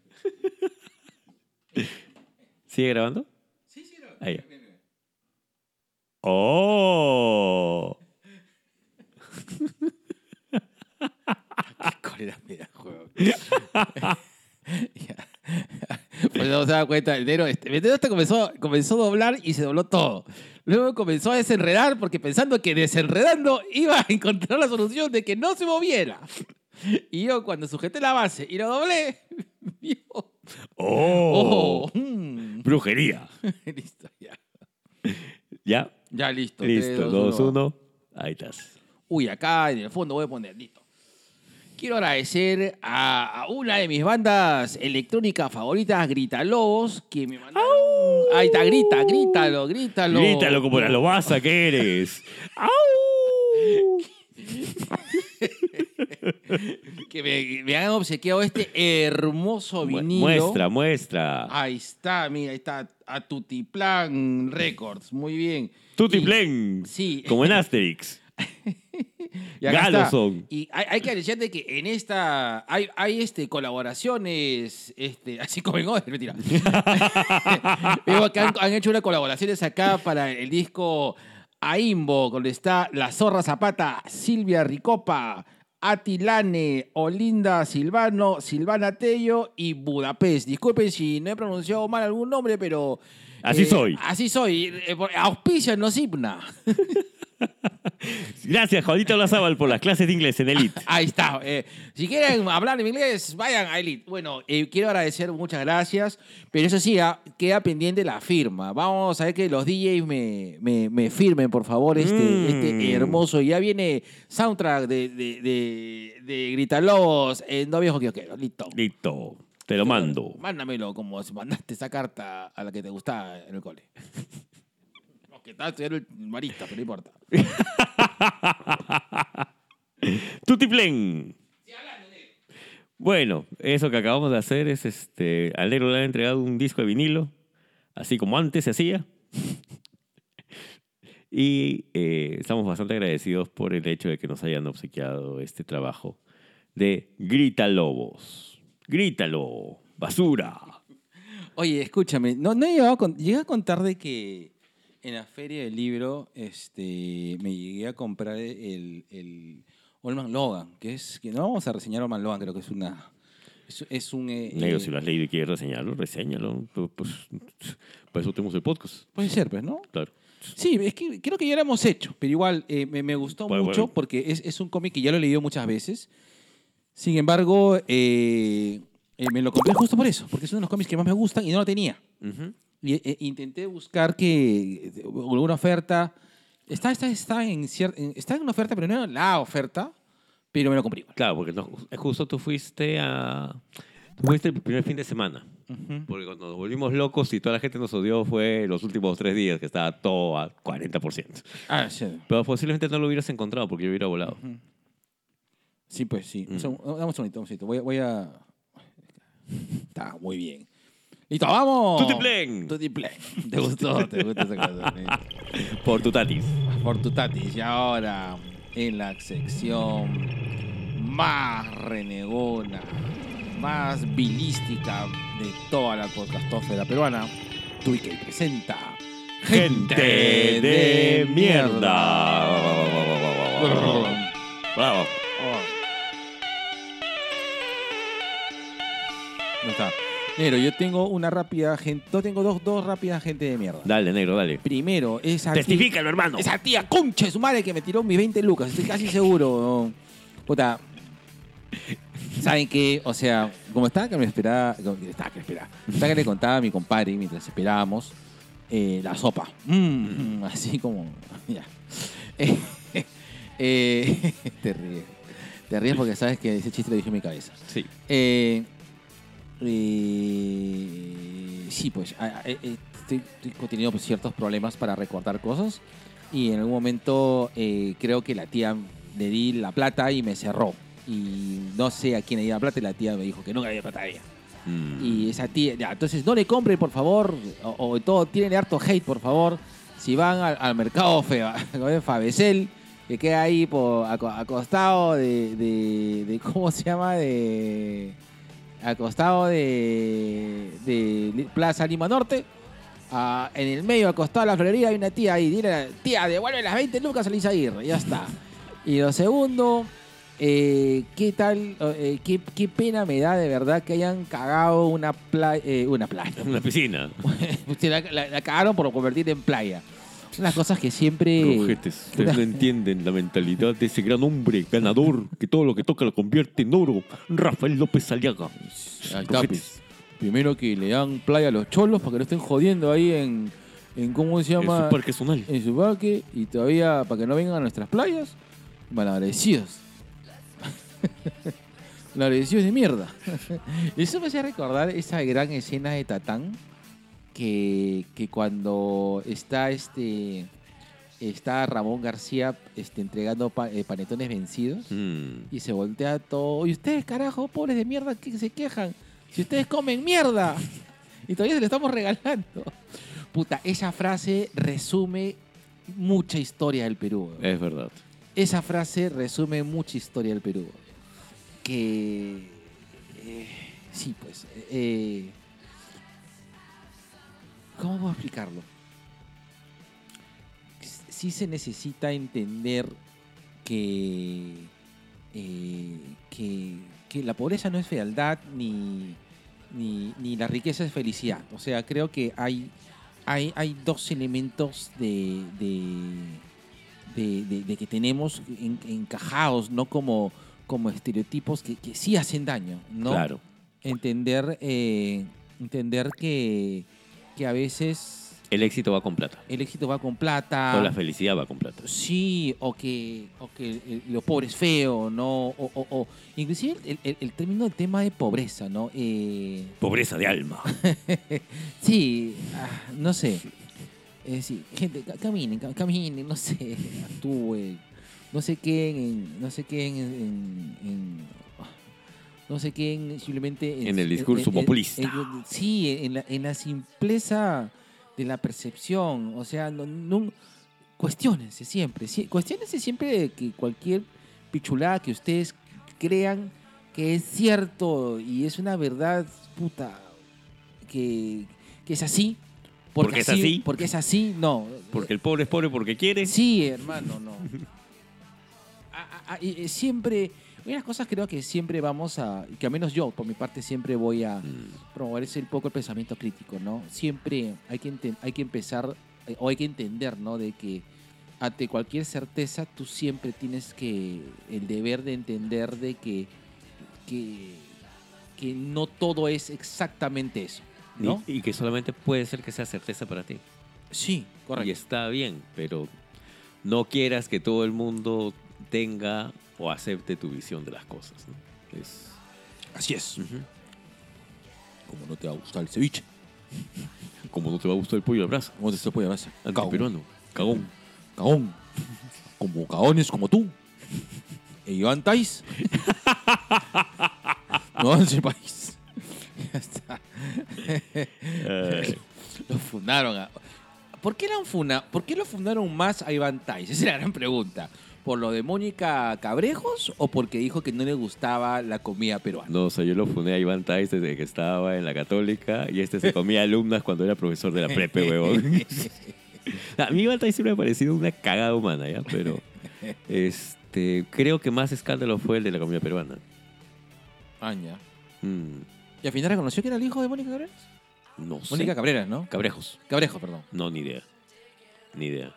¿Sigue grabando? Sí, sí, no. Ahí ya. Bien, bien, bien. ¡Oh! Qué cólera me da juego. Pues no se da cuenta, el negro, este, el negro hasta comenzó, comenzó a doblar y se dobló todo. Luego comenzó a desenredar porque pensando que desenredando iba a encontrar la solución de que no se moviera. Y yo cuando sujeté la base y lo doblé, ¡Oh! oh, mm. Brujería. listo, ya. ¿Ya? Ya listo. Listo, tres, 2, uno. 1. Ahí estás. Uy, acá en el fondo voy a poner, listo. Quiero agradecer a, a una de mis bandas electrónicas favoritas, Grita Lobos, que me mandaron... Ahí está, grita, grítalo, grítalo. Grítalo como la lobaza que eres. ¡Au! Que me, me han obsequiado este hermoso vinilo. Muestra, muestra. Ahí está, mira, ahí está, a Tutiplan Records, muy bien. Plen. Sí. Como en Asterix. Y acá son. Y hay, hay que decir de que en esta hay, hay este, colaboraciones, este, así como en Oder, mentira. Digo que han, han hecho unas colaboraciones acá para el disco Aimbo, donde está La Zorra Zapata, Silvia Ricopa, Atilane, Olinda Silvano, Silvana Tello y Budapest. Disculpen si no he pronunciado mal algún nombre, pero... Así soy. Así soy. Eh, Auspicia no. Gracias, Juanito Lazábal, por las clases de inglés en Elite. Ahí está. eh, si quieren hablar en inglés, vayan a Elite. Bueno, eh, quiero agradecer, muchas gracias. Pero eso sí, ah, queda pendiente la firma. Vamos a ver que los DJs me, me, me firmen, por favor, este, Mm. este hermoso. Ya viene soundtrack de, de, de, de Gritalobos en No Viejo quiero. Listo. Listo, te lo mando. Mándamelo como si mandaste esa carta a la que te gustaba en el cole. Que estaba estudiando el marista, pero no importa. Tutiplen. Bueno, eso que acabamos de hacer es este. Al negro le han entregado un disco de vinilo, así como antes se hacía. y eh, estamos bastante agradecidos por el hecho de que nos hayan obsequiado este trabajo de Grita Lobos. Grítalo, basura. Oye, escúchame, no, no he llegado a con- llegué a contar de que en la feria del libro este, me llegué a comprar el, el Olman Logan, que es, que no vamos a reseñar Olman Logan, creo que es una, es, es un... eh, Negro, eh, si lo has leído y quieres reseñarlo, reseñalo. Pues, pues, para eso tenemos el podcast. Puede ser, pues, ¿no? Claro. Sí, es que creo que ya lo hemos hecho, pero igual eh, me, me gustó Bueno, mucho bueno. porque es, es un cómic que ya lo he leído muchas veces. Sin embargo, eh, me lo compré justo por eso, porque es uno de los cómics que más me gustan y no lo tenía. Eh, intenté buscar que alguna oferta. Está, está, está, en cier- en- está en una oferta, pero no era la oferta, pero me lo compré. Claro, porque no, justo tú fuiste a. Tú fuiste el primer fin de semana. Ujú. Porque cuando nos volvimos locos y toda la gente nos odió fue los últimos tres días, que estaba todo a 40%. Ah, sí. Pero posiblemente no lo hubieras encontrado porque yo hubiera volado. Sí, pues sí. Un Mm. Dame un segundito, un segundito. Voy, voy a. Está muy bien. Listo, vamos. Tutiplen. Tutiplen. Te gustó, te gustó esa cosa. Por tu tatis. Por tu tatis. Y ahora, en la sección más renegona, más vilística de toda la podcastófera peruana, Tuike presenta Gente de mierda. Bravo. No está. Negro, yo tengo una rápida gente. No tengo dos, dos rápidas gente de mierda. Dale, negro, dale. Primero, esa tía, Testifícalo, hermano. esa tía concha de su madre que me tiró mis 20 lucas. Estoy casi seguro. Puta. ¿Saben qué? O sea, como estaba que me esperaba. Estaba que me esperaba. Estaba que le contaba a mi compadre mientras esperábamos eh, la sopa. Mm, mm, así como. Ya. Eh, eh, te ríes. Te ríes porque sabes que ese chiste lo dije en mi cabeza. Sí. Eh, eh, sí, pues eh, estoy, estoy teniendo pues, ciertos problemas para recordar cosas y en algún momento eh, creo que la tía le di la plata y me cerró. Y no sé a quién le di la plata y la tía me dijo que nunca había plata a ella. Mm. Y esa tía, ya, entonces no le compren, por favor, o, o todo, tienen harto hate, por favor. Si van al, al mercado Feba- Fabecel, que queda ahí por, aco- acostado de, de, de- ¿cómo se llama? De, acostado de, de Plaza Lima Norte. Ah, en el medio, acostado a la florería, hay una tía ahí. Dile, tía, devuelve las 20 lucas a Lisa Aguirre. Ya está. Y lo segundo, eh, ¿qué tal? eh, qué, qué pena me da de verdad que hayan cagado una playa. una playa. Una piscina. Se la, la- la cagaron por convertir en playa. Las cosas que siempre. Rojetes, ustedes no entienden la mentalidad de ese gran hombre ganador que todo lo que toca lo convierte en oro. Rafael López Aliaga. Pues. Primero que le dan playa a los cholos para que no estén jodiendo ahí en. en ¿Cómo se En llama? su parque zonal. en su parque y todavía para que no vengan a nuestras playas, malagradecidos. malagradecidos de mierda. Eso me hace recordar esa gran escena de Tatán que, que cuando está este está Ramón García este, entregando pa- eh, panetones vencidos Mm. y se voltea todo. Y ustedes, carajo, pobres de mierda, que se quejan. Si ustedes comen mierda. Y todavía se lo estamos regalando. Puta, esa frase resume mucha historia del Perú. Es verdad. Esa frase resume mucha historia del Perú. Que. eh, sí, pues. eh, ¿Cómo puedo explicarlo? Sí se necesita entender que, eh, que, que la pobreza no es fealdad ni, ni, ni la riqueza es felicidad. O sea, creo que hay, hay, hay dos elementos de, de, de, de- de que tenemos en- encajados, ¿no? Como, como estereotipos que, que sí hacen daño, ¿no? Claro. Entender, eh, entender que, que a veces El éxito va con plata. el éxito va con plata. O la felicidad va con plata. Sí, o que, o que lo pobre es feo, ¿no? O, o- o- inclusive el, el- el término, el tema de pobreza, ¿no? Eh, Pobreza de alma. sí, ah, no sé. Eh, sí, gente, ca- caminen, ca- caminen, no sé, actúen, no sé qué, en, no sé qué, en, en- en- no sé qué, en- simplemente En el discurso populista. en- sí, en la, en la simpleza de la percepción, o sea, no, no, cuestionense siempre, cuestionense siempre que cualquier pichulada que ustedes crean que es cierto y es una verdad puta que, que es así. Porque es así. Porque es así, no. Porque el pobre es pobre porque quiere. Sí, hermano, no. A- a- a- y- y siempre, unas cosas creo que siempre vamos a, que al menos yo, por mi parte, siempre voy a Mm, promover ese un poco el pensamiento crítico, ¿no? Siempre hay que, hay que empezar, eh, o hay que entender, ¿no? De que ante cualquier certeza tú siempre tienes que, el deber de entender de que, que, que no todo es exactamente eso, ¿no? Y, y que solamente puede ser que sea certeza para ti. Sí, Y está bien, pero no quieras que todo el mundo tenga o acepte tu visión de las cosas. ¿no? Es, Así es. Como no te va a gustar el ceviche, Como no te va a gustar el pollo la brasa. ¿cómo te se puede hacer? Antiperuano. Cagón. Cagón. Como cagones como tú. E Iván Tais. no el país. Ya está. Eh, Lo fundaron. a- ¿Por qué, lo funa... ¿Por qué lo fundaron más a Iván Tais? Esa es la gran pregunta. ¿Por lo de Mónica Cabrejos o porque dijo que no le gustaba la comida peruana? no, o sea, yo lo fundé a Iván Tais desde que estaba en la católica y este se comía alumnas cuando era profesor de la prepe, huevón. a mí Iván Tais siempre me ha parecido una cagada humana, ¿ya? Pero este, creo que más escándalo fue el de la comida peruana. Aña. Mm, ¿Y al final reconoció que era el hijo de Mónica Cabreras? no sé. Mónica Cabreras, ¿no? Cabrejos. Cabrejo, perdón. No, ni idea. Ni idea.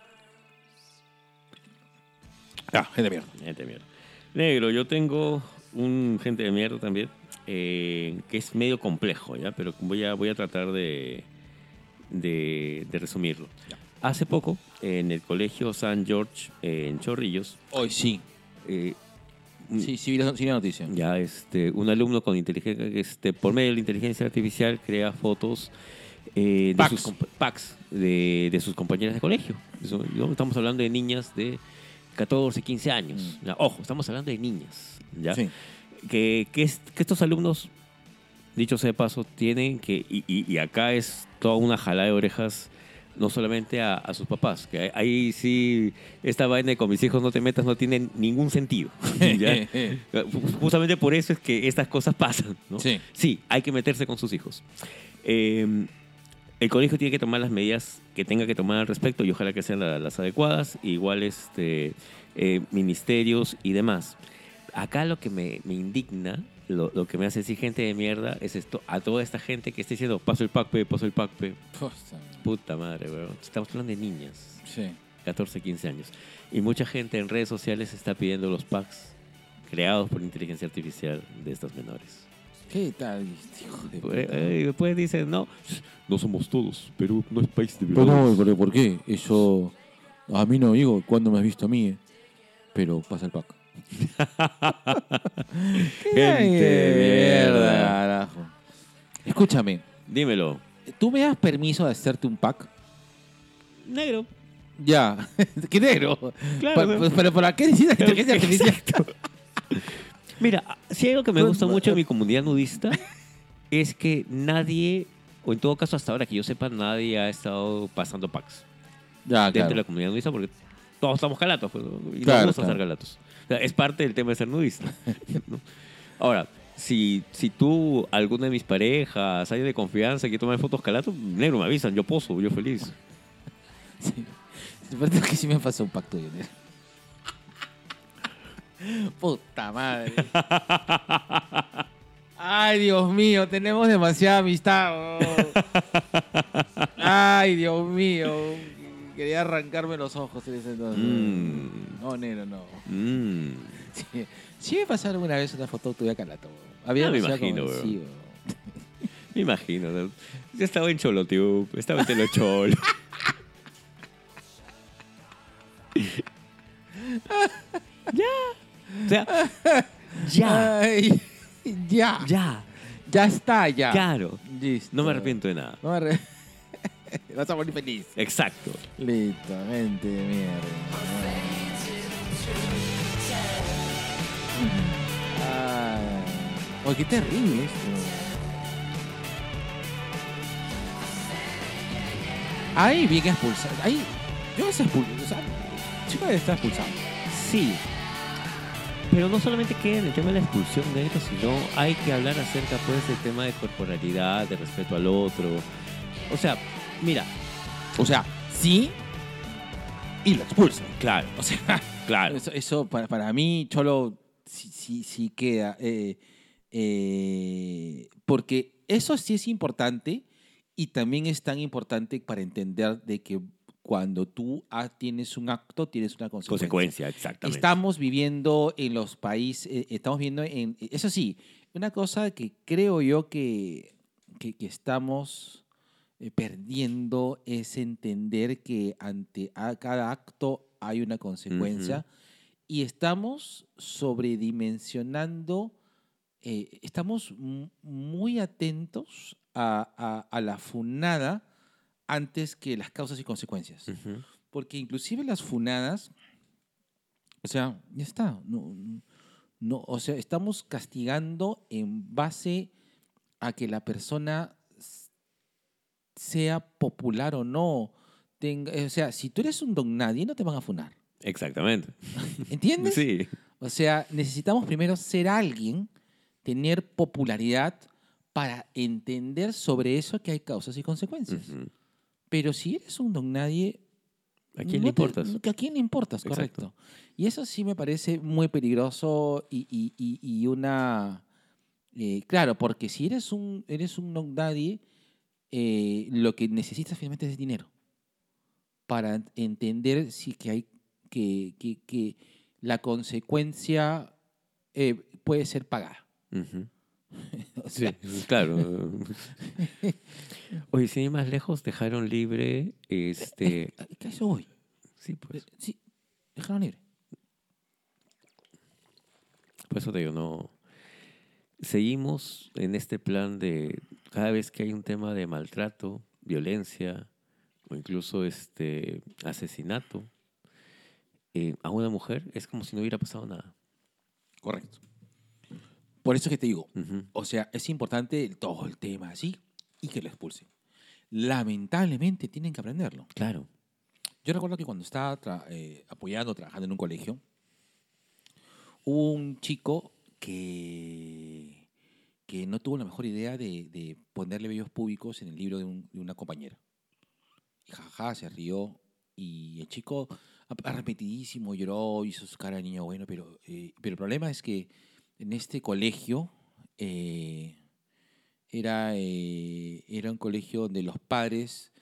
Ah, gente de mierda. Gente de mierda. Negro, yo tengo un gente de mierda también, eh, que es medio complejo, ¿ya? Pero voy a, voy a tratar de, de, de resumirlo. Hace poco, en el colegio San George, en Chorrillos, Hoy sí. eh, Sí, sí, vi la, sí vi la noticia. ya este, un alumno con inteligencia, este, por medio de la inteligencia artificial crea fotos eh, de, Packs. sus, packs de, de sus compañeras de colegio. Estamos hablando de niñas de 14, 15 años. Ya, ojo, estamos hablando de niñas. ¿ya? Mm. Sí. Que, que, es- que estos alumnos, dicho sea de paso, tienen que, y, y- y acá es toda una jalada de orejas, no solamente a, a sus papás, que ahí- ahí sí, esta vaina de con mis hijos no te metas no tiene ningún sentido. ¿ya? Justamente por eso es que estas cosas pasan. ¿no? Sí. Sí, hay que meterse con sus hijos. Eh, el colegio tiene que tomar las medidas que tenga que tomar al respecto y ojalá que sean la- las adecuadas, igual este, eh, ministerios y demás. Acá lo que me, me indigna, lo, lo que me hace decir gente de mierda es esto, a toda esta gente que está diciendo, paso el PACPE, paso el PACPE. Puta madre, weón. Estamos hablando de niñas, Sí. 14, 15 años. Y mucha gente en redes sociales está pidiendo los packs creados por inteligencia artificial de estas menores. ¿Qué tal? Hijo de puta. eh, después dicen, no, no somos todos, Perú no es país de Pero violadores. no, pero ¿por qué? Eso a mí no digo cuándo me has visto a mí, eh? pero pasa el pack. Gente mierda. carajo. Escúchame, Dímelo. ¿tú me das permiso de hacerte un pack? Negro. Ya, ¿qué negro? Claro, Pa- ¿no? pues, pero ¿para qué necesitas inteligencia artificial? Mira, si hay algo que me Pues, gusta mucho de mi comunidad nudista es que nadie, o en todo caso hasta ahora que yo sepa, nadie ha estado pasando packs Ya, dentro de la comunidad nudista porque todos estamos calatos pues, y Claro, nos gusta claro. estar calatos. O sea, es parte del tema de ser nudista. ¿no? Ahora, si, si tú, alguna de mis parejas, hay de confianza que tome fotos calatos, negro, me avisan, yo poso, yo feliz. Sí. Parece que sí me pasó un pacto tuyo. Puta madre. Ay, Dios mío, tenemos demasiada amistad. oh. Ay, Dios mío. Quería arrancarme los ojos en ese entonces. Mm. No, negro, no. Mm. Sí, sí me pasó alguna vez una foto tuya calato. Había Ah, me imagino, como- sí. Me imagino. ¿no? Yo estaba en Cholotube, estaba en Telochol. ya. O sea, ya. Ay, ya. Ya. Ya está, ya. Claro. Listo. No me arrepiento de nada. No me arre- Vas a morir feliz. Exacto. Listo, mente de mierda. Ay. Qué terrible esto. Ahí vi que expulsar. Ahí. Yo se expulsar. O sea, chica está expulsado. Sí. Pero no solamente queda en el tema de la expulsión de sino hay que hablar acerca pues del tema de corporalidad, de respeto al otro. O sea, mira, O sea, sí. Y lo expulsan. claro, O sea, claro. Eso, eso para, para mí, Cholo, sí, sí, sí queda. eh, eh, porque eso sí es importante y también es tan importante para entender de que cuando tú ah, tienes un acto, tienes una consecuencia. Consecuencia, exactamente. Estamos viviendo en los países, eh, estamos viendo en... Eso sí, una cosa que creo yo que, que, que estamos eh, perdiendo es entender que ante a cada acto hay una consecuencia y estamos sobredimensionando, eh, estamos muy atentos a, a- a la funada antes que las causas y consecuencias. Porque inclusive las funadas, o sea, ya está. No, no, o sea, estamos castigando en base a que la persona sea popular o no. Tenga, o sea, si tú eres un don nadie, no te van a funar. Exactamente. ¿Entiendes? Sí. O sea, necesitamos primero ser alguien, tener popularidad para entender sobre eso que hay causas y consecuencias. Ujú. Pero si eres un don nadie, ¿A quién no le te- importas? ¿A quién le importas? Exacto. Correcto. Y eso sí me parece muy peligroso y, y- y- y una... eh, claro, porque si eres un, eres un don nadie, eh, lo que necesitas finalmente es dinero para entender si que hay que, que- que la consecuencia eh, puede ser pagada. O Sí, claro. Oye, sin ir más lejos, dejaron libre este. ¿a ¿qué eso voy? Sí, pues. Eh, Sí, dejaron libre. Por eso te digo, no. Seguimos en este plan de cada vez que hay un tema de maltrato, violencia o incluso este asesinato eh, a una mujer, es como si no hubiera pasado nada. Correcto. Por eso que te digo, Ujú. o sea, es importante todo el tema así y que lo expulsen. Lamentablemente tienen que aprenderlo. Claro. Yo recuerdo que cuando estaba tra- eh, apoyando, trabajando en un colegio, hubo un chico que, que no tuvo la mejor idea de, de ponerle vellos públicos en el libro de, un- de una compañera. Y jaja, se rió. Y el chico, arrepentidísimo, lloró, hizo su cara de niño bueno, pero, eh, pero el problema es que en este colegio eh, era, eh, era un colegio donde los padres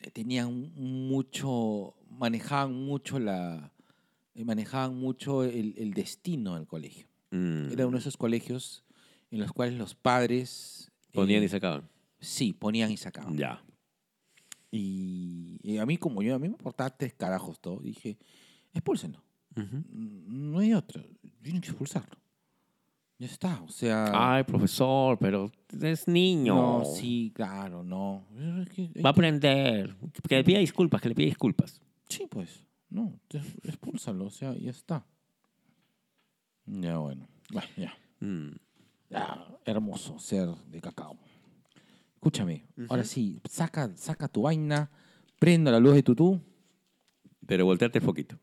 eh, tenían mucho, manejaban mucho la, manejaban mucho el, el destino del colegio. Mm. Era uno de esos colegios en los cuales los padres Ponían eh, y sacaban. sí ponían y sacaban. Ya. Y, y a mí como yo a mí me importaba tres carajos todo. Dije expúlsenlo. No hay otro. Tienen que expulsarlo. Ya está. O sea. Ay, profesor, pero es niño. no, sí, claro, no. Es que hay Va a aprender. Que le pida disculpas, que le pida disculpas. Sí, pues. No, expúlsalo, o sea, ya está. Ya, bueno. Bueno, ya. Mm. Ya, hermoso ser de cacao. Escúchame, ahora sí, saca, saca tu vaina, prendo la luz de tutú. Pero voltearte el poquito.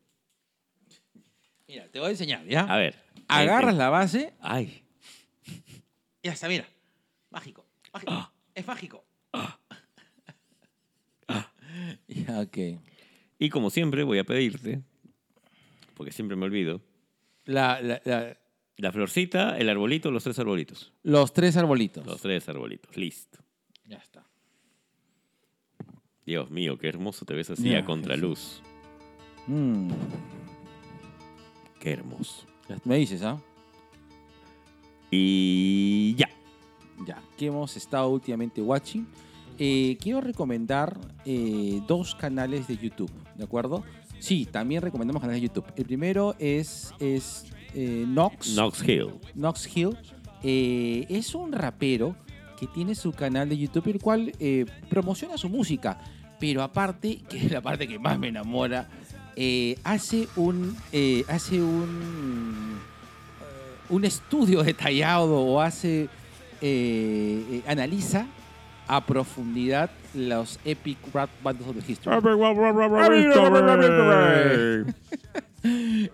Mira, te voy a enseñar, ¿ya? A ver. Agarras la base Ay. y ya está, mira. Mágico. mágico. Es mágico. ya, ok. Y como siempre, voy a pedirte, porque siempre me olvido, La, la- la- la florcita, el arbolito, los tres arbolitos. los tres arbolitos. Los tres arbolitos. Listo. Ya está. Dios mío, qué hermoso te ves así Ya, a contraluz. Mm, Qué hermoso. me dices, ¿ah? Y ya. Ya, que hemos estado últimamente watching. Eh, quiero recomendar eh, dos canales de YouTube, ¿de acuerdo? Sí, también recomendamos canales de YouTube. El primero es, es eh, Nox. Knox Hill. Knox Hill. Eh, es un rapero que tiene su canal de YouTube, el cual promociona su música. Pero aparte, que es la parte que más me enamora, eh, hace un. eh, hace un. eh, un estudio detallado o hace. eh, analiza a profundidad los epic rap battles of the history.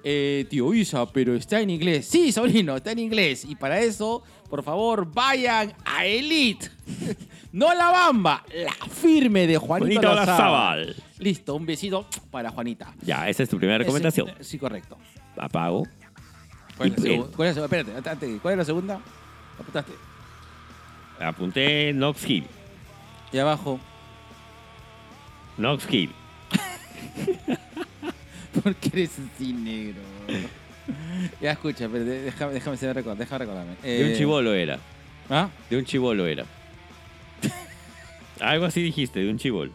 Eh, tío Isa, pero está en inglés. Sí, sobrino, está en inglés. Y para eso, por favor, vayan a Elite. no la bamba, la firme de Juanito Juanito. Listo, un besito para Juanita. Ya, esa es tu primera recomendación. Ese- sí, correcto. Apago. ¿Cuál es la Y- segunda? ¿Cuál es la segunda? Espérate, antes, ¿cuál es la segunda? Apuntaste. Apunté Knox Hill. Y abajo, Knox Hill. ¿por qué eres así negro? ya escucha, pero de- déjame, déjame, déjame recordarme. De un Eh, chivolo era. ¿Ah? De un chivolo era. Algo así dijiste, de un chivolo.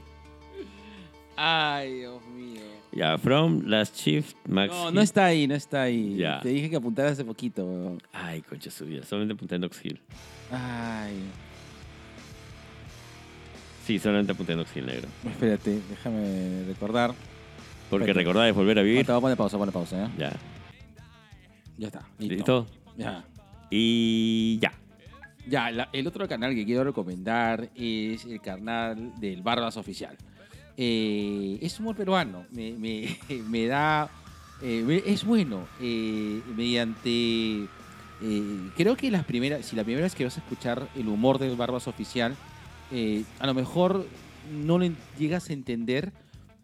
Ay, Dios mío. Ya, From Last Shift, Max. No, Hill. no está ahí, no está ahí. Ya. Te dije que apuntaras hace poquito, weón. Ay, concha su vida. Solamente apunté Knox Hill. Ay, Sí, solamente apunté Knox Hill negro. espérate, déjame recordar. Porque Espérate. recordar es volver a vivir. Te voy a poner pausa, pone pausa, ¿ya? Ya. Ya está. Listo. ¿Listo? Ya. Y ya. Ya, la- el otro canal que quiero recomendar es el canal del Barbas Oficial. Eh, es humor peruano. Me, me- da. eh, es bueno. eh, mediante. creo que las primeras. Si la primera vez que vas a escuchar el humor del Barbas Oficial, a lo mejor no lo llegas a entender.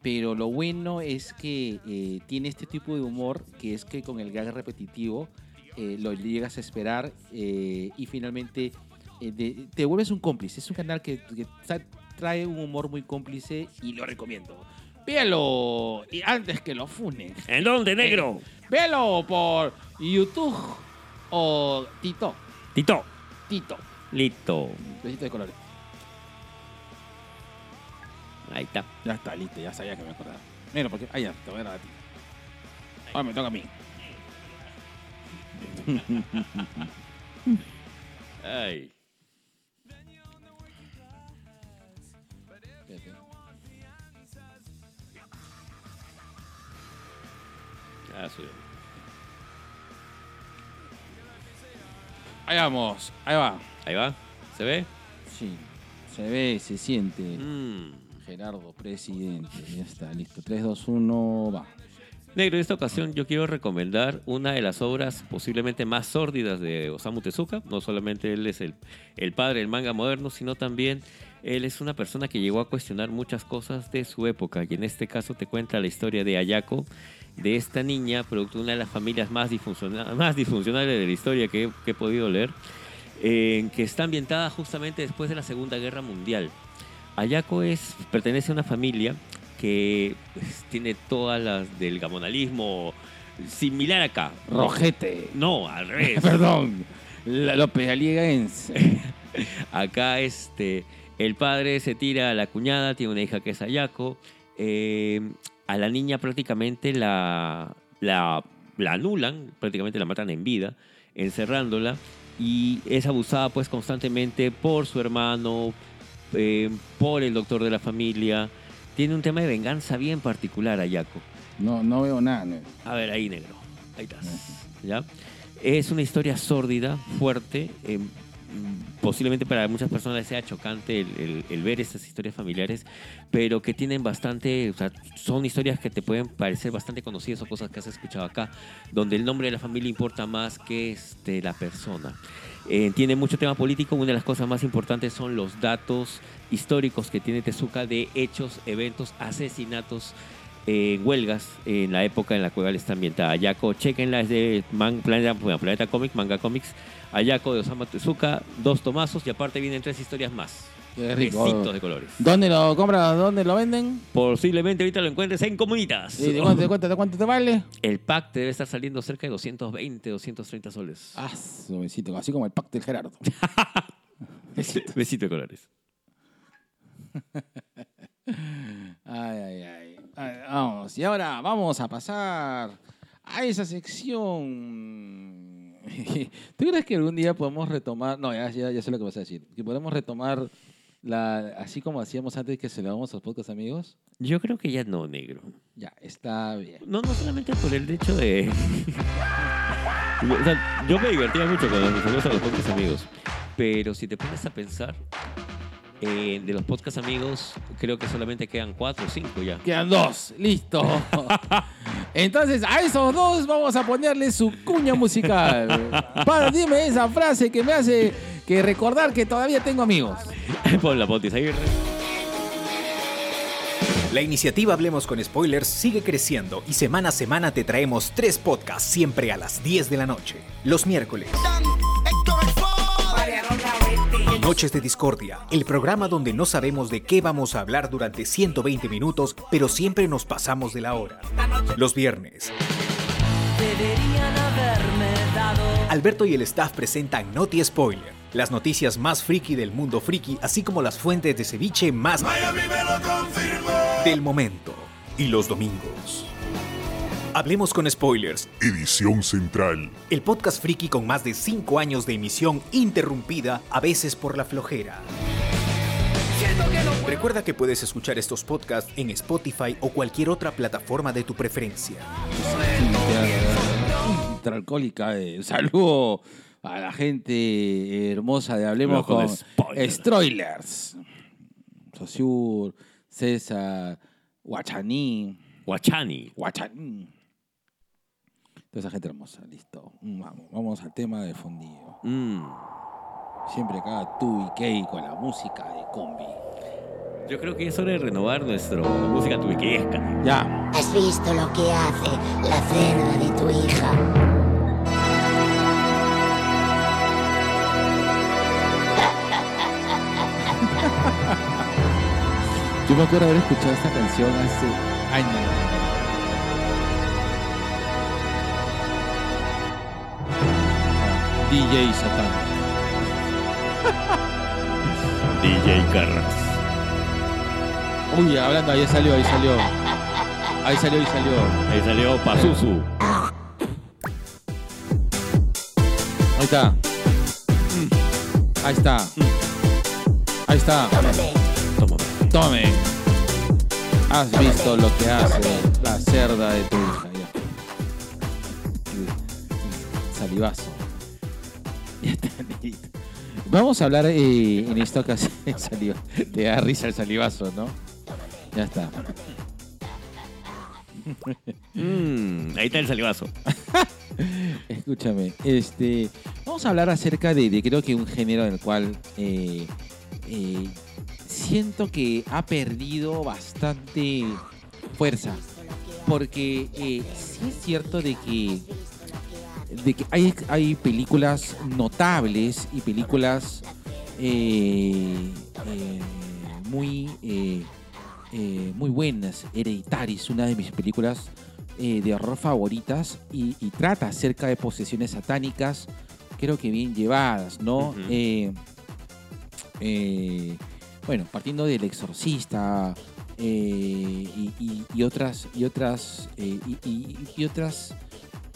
Pero lo bueno es que tiene este tipo de humor que es que con el gag repetitivo eh, lo llegas a esperar eh, y finalmente eh, de- te vuelves un cómplice. Es un canal que, que tra- trae un humor muy cómplice y lo recomiendo. Véalo y antes que lo funen. ¿En dónde, negro? Véalo por YouTube o Tito. Tito. Tito. Listo. Besito de colores. Ahí está. Ya está, listo, ya sabía que me acordaba. Mira, porque. Ah, ya, te voy a dar a ti. Ahora me toca a mí. Ay. Ah. Ahí vamos, ahí va. Ahí va. ¿Se ve? Sí, se ve, se siente. Mm. Gerardo, presidente. Ya está, listo. 3, 2, 1, va. Negro, en esta ocasión yo quiero recomendar una de las obras posiblemente más sórdidas de Osamu Tezuka. No solamente él es el, el padre del manga moderno, sino también él es una persona que llegó a cuestionar muchas cosas de su época. Y en este caso te cuenta la historia de Ayako, de esta niña, producto de una de las familias más, disfunciona- más disfuncionales de la historia que he podido leer, eh, que está ambientada justamente después de la Segunda Guerra Mundial. Ayako es, pertenece a una familia que pues, tiene todas las del gamonalismo similar acá. Rojete. No, al revés. Perdón. La López Alieguense. Acá este, el padre se tira a la cuñada, tiene una hija que es Ayako. eh, a la niña prácticamente la, la, la anulan, prácticamente la matan en vida, encerrándola. Y es abusada pues constantemente por su hermano, eh, por el doctor de la familia. Tiene un tema de venganza bien particular Ayako. No, no veo nada. no. A ver, ahí negro. Ahí estás. ¿Ya? Es una historia sórdida, fuerte. eh, posiblemente para muchas personas sea chocante el, el- el ver estas historias familiares, pero que tienen bastante, o sea, son historias que te pueden parecer bastante conocidas o cosas que has escuchado acá, donde el nombre de la familia importa más que este, la persona. Eh, tiene mucho tema político, una de las cosas más importantes son los datos históricos que tiene Tezuka de hechos, eventos, asesinatos eh, huelgas en la época en la cual está ambientada. Ayako, chequenla, es de Man- Planeta, Planeta Comics, Manga Comics. Ayako de Osamu Tezuka, dos tomazos y aparte vienen tres historias más. Qué rico. Besitos de colores. ¿Dónde lo compras? ¿Dónde lo venden? Posiblemente ahorita lo encuentres en Comunitas. ¿Y de cuánto, de cuánto- de cuánto te vale? El pack te debe estar saliendo cerca de 220, 230 soles. Ah, besito, así como el pack del Gerardo. Besito de colores. Ay, ay, ay. Ay, Vamos, y ahora vamos a pasar a esa sección. ¿Tú crees que algún día podemos retomar? No, ya, ya, ya sé lo que vas a decir. Que podemos retomar la, así como hacíamos antes que celebramos los podcast amigos. Yo creo que ya no, negro. Ya, está bien. No, no solamente por el hecho de... O sea, yo me divertía mucho mis amigos a los podcast amigos. Pero si te pones a pensar, eh, de los podcast amigos, creo que solamente quedan cuatro o cinco ya. Quedan dos, listo. Entonces, a esos dos vamos a ponerle su cuña musical. Para, dime esa frase que me hace que recordar que todavía tengo amigos. Pon la Potis Aguirre. La iniciativa Hablemos con Spoilers sigue creciendo y semana a semana te traemos tres podcasts siempre a las 10 de la noche. Los miércoles. Noches de Discordia, el programa donde no sabemos de qué vamos a hablar durante 120 minutos, pero siempre nos pasamos de la hora. Los viernes. Alberto y el staff presentan Noti Spoiler, las noticias más friki del mundo friki, así como las fuentes de ceviche más del momento. Y los domingos. Hablemos con spoilers, Edición Central. el podcast friki con más de 5 años de emisión interrumpida, a veces por la flojera. Recuerda que puedes escuchar estos podcasts en Spotify o cualquier otra plataforma de tu preferencia. Intraalcohólica. eh, saludo a la gente hermosa de Hablemos con con spoilers. Stroilers. Sosur, César, Guachaní. Guachani. Guachaní. Toda esa gente hermosa, listo. Mm, Vamos, vamos al tema de fondillo. Mm. Siempre acá tú y Kay con la música de combi. Yo creo que es hora de renovar nuestra música tuiquesca. Ya. ¿Has visto lo que hace la cerda de tu hija? Yo me acuerdo haber escuchado esta canción hace años. DJ Satan. DJ Carras. Uy, hablando, ahí salió, ahí salió. Ahí salió, ahí salió. Ahí salió Pazuzu. Ahí está. Ahí está. Ahí está. Toma. Tome. Has visto lo que hace la cerda de tu hija. Salivazo. Vamos a hablar eh, en esta ocasión. Saliva. Te da risa el salivazo, ¿no? Ya está. Mm, ahí está el salivazo. Escúchame, este, vamos a hablar acerca de, de creo que un género en el cual eh, eh, siento que ha perdido bastante fuerza. Porque eh, sí es cierto de que, de que hay, hay películas notables y películas eh, eh, muy, eh, muy buenas. Hereditaris, una de mis películas de horror favoritas y, y trata acerca de posesiones satánicas, creo que bien llevadas, ¿no? Bueno, partiendo del exorcista eh, y, y- y otras, y otras, eh, y otras,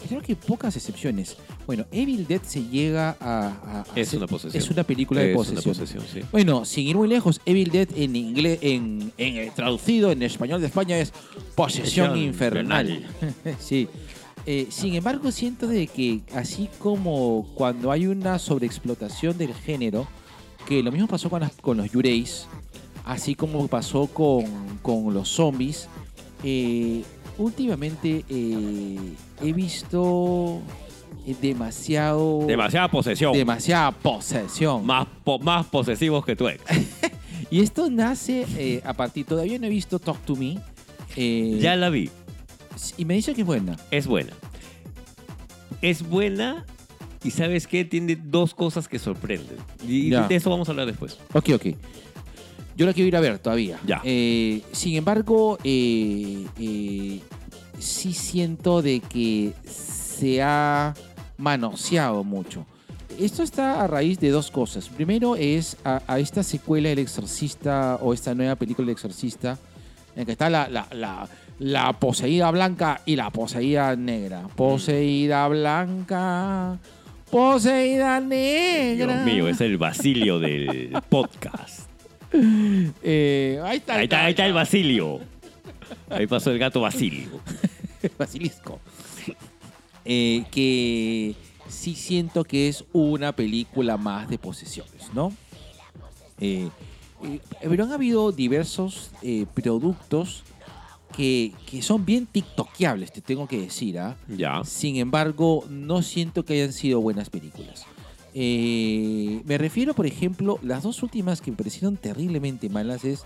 creo que pocas excepciones. Bueno, Evil Dead se llega a... a- a Es una posesión. Es una película de Es posesión. una posesión, sí. Bueno, sin ir muy lejos, Evil Dead en inglés, en, en, eh, traducido en español de España es posesión Posesión infernal. sí. Eh, sin embargo, siento de que así como cuando hay una sobreexplotación del género, que lo mismo pasó con, las- con los Yureis, así como pasó con, con los zombies, eh, últimamente eh, he visto eh, demasiado... Demasiada posesión. demasiada posesión. más, po- más posesivos que tú ex. Y esto nace eh, a partir, todavía no he visto Talk to Me. eh, Ya la vi. Y me dice que es buena. Es buena. Es buena y ¿sabes qué? Tiene dos cosas que sorprenden. Y Ya. de eso vamos a hablar después. Ok, ok. Yo la quiero ir a ver todavía. Ya. Eh, sin embargo, eh, eh, sí siento de que se ha manoseado mucho. Esto está a raíz de dos cosas. Primero es a, a esta secuela del Exorcista o esta nueva película del Exorcista, en que está la, la, la- la poseída blanca y la poseída negra. Poseída blanca, poseída negra. Dios mío, es el Basilio del podcast. Eh, ahí está, Ahí está, ahí está el Basilio. Ahí pasó el gato Basilio. Basilisco. Eh, que sí siento que es una película más de posesiones, ¿no? Eh, eh, pero han habido diversos productos que, que son bien tiktokeables, te tengo que decir, ¿ah? Ya. Sin embargo, no siento que hayan sido buenas películas. Eh, me refiero, por ejemplo, las dos últimas que me parecieron terriblemente malas es...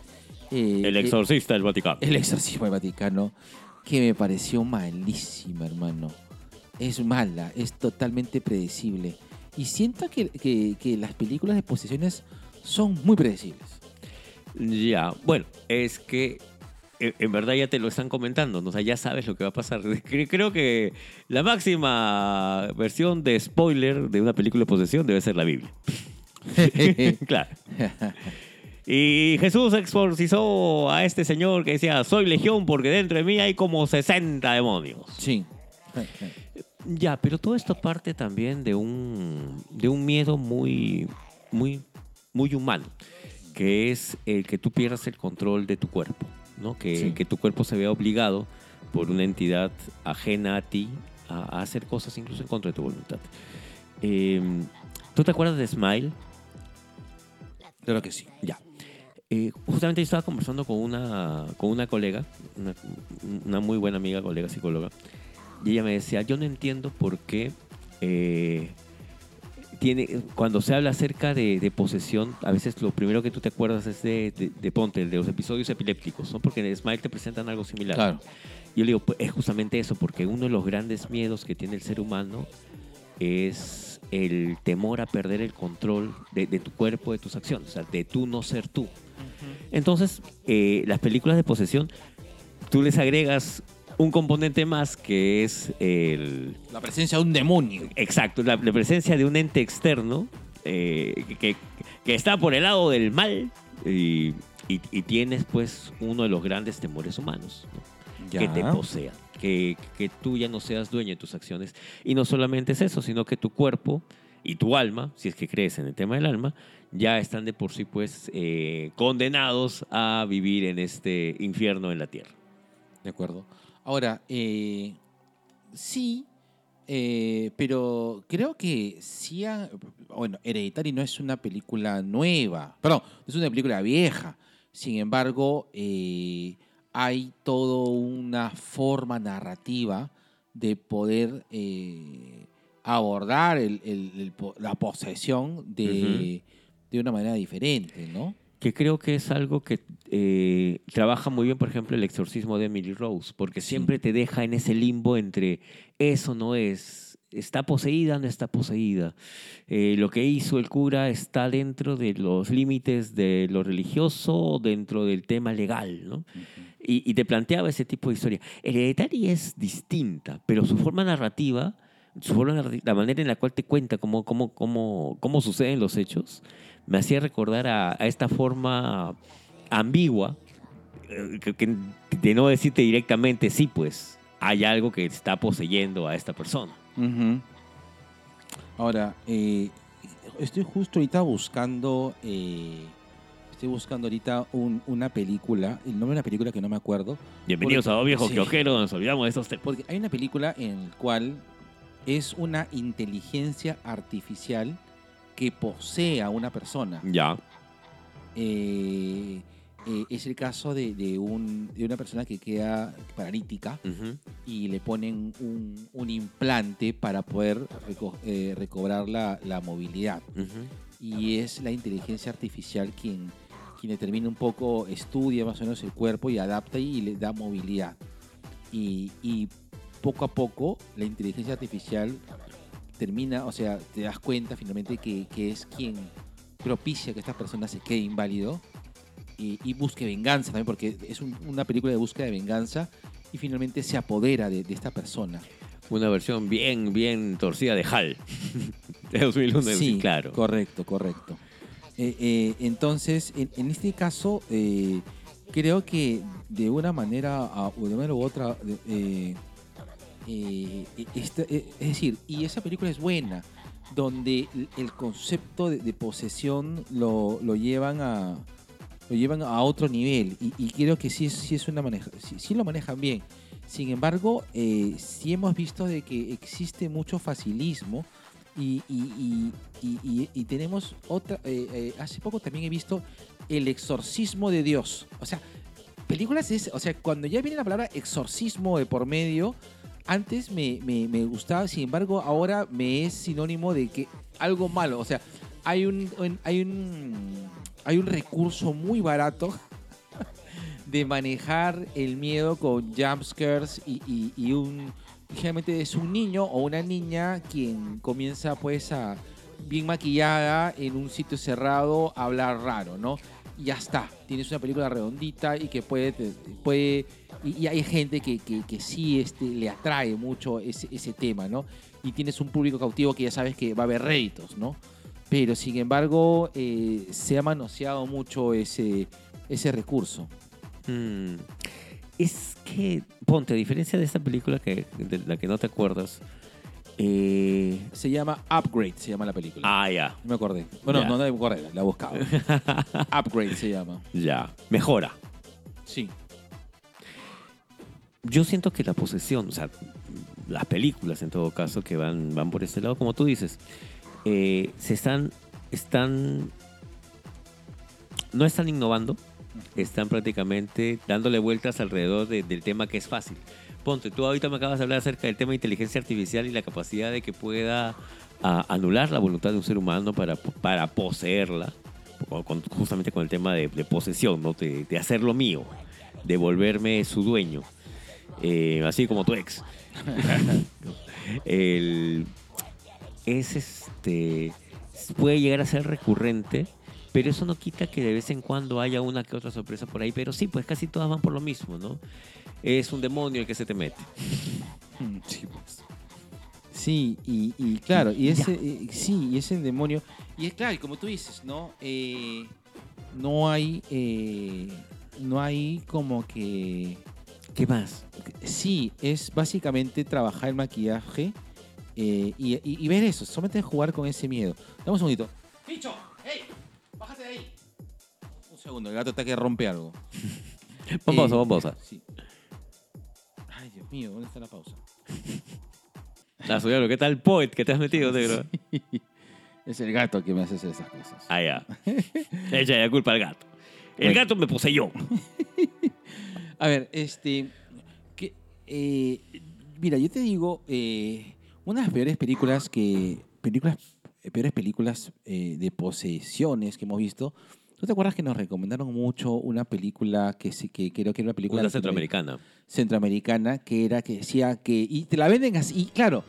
eh, El exorcista del Vaticano. el exorcismo del Vaticano, que me pareció malísima, hermano. Es mala, es totalmente predecible. Y siento que, que- que las películas de posesiones son muy predecibles. Ya, bueno, es que en verdad ya te lo están comentando, ¿no? o sea, ya sabes lo que va a pasar. Cre- Creo que la máxima versión de spoiler de una película de posesión debe ser la Biblia. claro. Y Jesús exorcizó a este señor que decía, soy legión porque dentro de mí hay como 60 demonios. Sí. Ya, pero todo esto parte también de un, de un miedo muy, muy, muy humano, que es el que tú pierdas el control de tu cuerpo, ¿no? Que, Sí. que tu cuerpo se vea obligado por una entidad ajena a ti a, a hacer cosas incluso en contra de tu voluntad. Eh, ¿Tú te acuerdas de Smile? Claro que sí. Ya. Eh, justamente yo estaba conversando con una, con una colega, una, una muy buena amiga, colega psicóloga, y ella me decía, yo no entiendo por qué eh, tiene, cuando se habla acerca de, de posesión, a veces lo primero que tú te acuerdas es de, de, de Ponte, de los episodios epilépticos, ¿no? porque en Smile te presentan algo similar. Claro. Yo le digo, pues, es justamente eso, porque uno de los grandes miedos que tiene el ser humano es el temor a perder el control de, de tu cuerpo, de tus acciones, o sea, de tú no ser tú. Entonces, eh, las películas de posesión, tú les agregas un componente más que es el... La presencia de un demonio. Exacto, la, la presencia de un ente externo eh, que, que está por el lado del mal y, y- y tienes pues uno de los grandes temores humanos. ¿no? que te posea, que, que tú ya no seas dueño de tus acciones. Y no solamente es eso, sino que tu cuerpo y tu alma, si es que crees en el tema del alma, ya están de por sí pues eh, condenados a vivir en este infierno en la tierra. De acuerdo. Ahora, eh, sí, eh, pero creo que sí. ha- bueno, Hereditary no es una película nueva. Perdón, es una película vieja. Sin embargo, eh, hay toda una forma narrativa de poder eh, abordar el- el- el po- la posesión de, de una manera diferente, ¿no? Que creo que es algo que eh, trabaja muy bien, por ejemplo, el exorcismo de Emily Rose, porque Sí. siempre te deja en ese limbo entre eso no es, está poseída, no está poseída. Eh, lo que hizo el cura está dentro de los límites de lo religioso, dentro del tema legal, ¿no? y, y te planteaba ese tipo de historia. Hereditary es distinta, pero su forma narrativa, su forma la manera en la cual te cuenta cómo, cómo, cómo, cómo suceden los hechos, me hacía recordar a, a esta forma ambigua, eh, que, que- de no decirte directamente, sí, pues hay algo que está poseyendo a esta persona. Ahora, eh, estoy justo ahorita buscando, eh, estoy buscando ahorita un- una película, el nombre de una película que no me acuerdo, Bienvenidos Porque- a Dos Viejos sí. Quiojeros, nos olvidamos de estos temas. porque hay una película en la cual es una inteligencia artificial que posee a una persona. Ya. Eh, eh, es el caso de, de un- de una persona que queda paralítica Ujú. y le ponen un, un implante para poder reco- eh, recobrar la, la movilidad. Y es la inteligencia artificial quien, quien determina un poco, estudia más o menos el cuerpo y adapta y le da movilidad. Y, y poco a poco la inteligencia artificial termina, o sea, te das cuenta finalmente que, que es quien propicia que esta persona se quede inválido y, y busque venganza también, porque es un- una película de búsqueda de venganza y finalmente se apodera de, de esta persona. Una versión bien, bien torcida de HAL. de 2001, sí, claro. Correcto, correcto. Eh, eh, entonces, en, en este caso, eh, creo que de una manera a- o de manera u otra, de- eh, eh, es decir, y esa película es buena, donde el- concepto de, posesión lo, lo llevan a lo llevan a otro nivel y, y creo que sí es, una maneja, lo manejan bien. Sin embargo, eh, sí hemos visto de que existe mucho facilismo y- y tenemos otra. eh, eh, hace poco también he visto El exorcismo de Dios. O sea, películas es. O sea, cuando ya viene la palabra exorcismo de por medio, antes me, me- me gustaba, sin embargo, ahora me es sinónimo de que algo malo. O sea, hay un, hay un, hay un recurso muy barato de manejar el miedo con jumpscares y, y, y un generalmente es un niño o una niña quien comienza pues a bien maquillada en un sitio cerrado a hablar raro, ¿no? Ya está, tienes una película redondita y que puede, puede y, hay gente que, que, que sí este, le atrae mucho ese, ese tema, ¿no? Y tienes un público cautivo que ya sabes que va a haber réditos, ¿no? Pero sin embargo, eh, se ha manoseado mucho ese, ese recurso. Mm. Es que, ponte, a diferencia de esta película que, de la que no te acuerdas, eh, Se llama Upgrade, se llama la película. ah, ya, No me acordé. Bueno, Ya. no, no me acordé, la buscaba. Upgrade se llama. ya, mejora. Sí. Yo siento que la posesión, o sea, las películas en todo caso que van, van por este lado, como tú dices, eh, se están, están, no están innovando, están prácticamente dándole vueltas alrededor de- del tema que es fácil. Ponte, tú ahorita me acabas de hablar acerca del tema de inteligencia artificial y la capacidad de que pueda anular la voluntad de un ser humano para, para poseerla, con- justamente con el tema de, de posesión, ¿no? de, de hacerlo mío, de volverme su dueño, eh, así como tu ex. El- es este puede llegar a ser recurrente, pero eso no quita que de vez en cuando haya una que otra sorpresa por ahí, pero sí, pues casi todas van por lo mismo, ¿no? Es un demonio el que se te mete. Sí, pues. Sí, y, y claro, y ese, eh, sí, y es el demonio. Y es claro, y como tú dices, ¿no? Eh, no hay, eh, no hay como que, ¿Qué más? sí, es básicamente trabajar el maquillaje eh, y, y- y ver eso, solamente jugar con ese miedo. Dame un segundito. ¡Picho! ¡Ey! ¡Bájate de ahí! Un segundo, el gato está que rompe algo. Pon Eh, pausa. Sí. Mío, ¿dónde está la pausa? Suyaro, ¿qué tal poet que te has metido, negro? Es el gato que me hace esas cosas. Ah, ya. Echa la culpa al gato. El Bueno. gato me poseyó. A ver, este. Que, eh, mira, yo te digo, eh, una de las peores películas que. Películas, eh, peores películas eh, de posesiones que hemos visto. ¿Tú te acuerdas que nos recomendaron mucho una película que sí que creo que era una película Una centroamericana. centroamericana que era que decía que y te la venden así y claro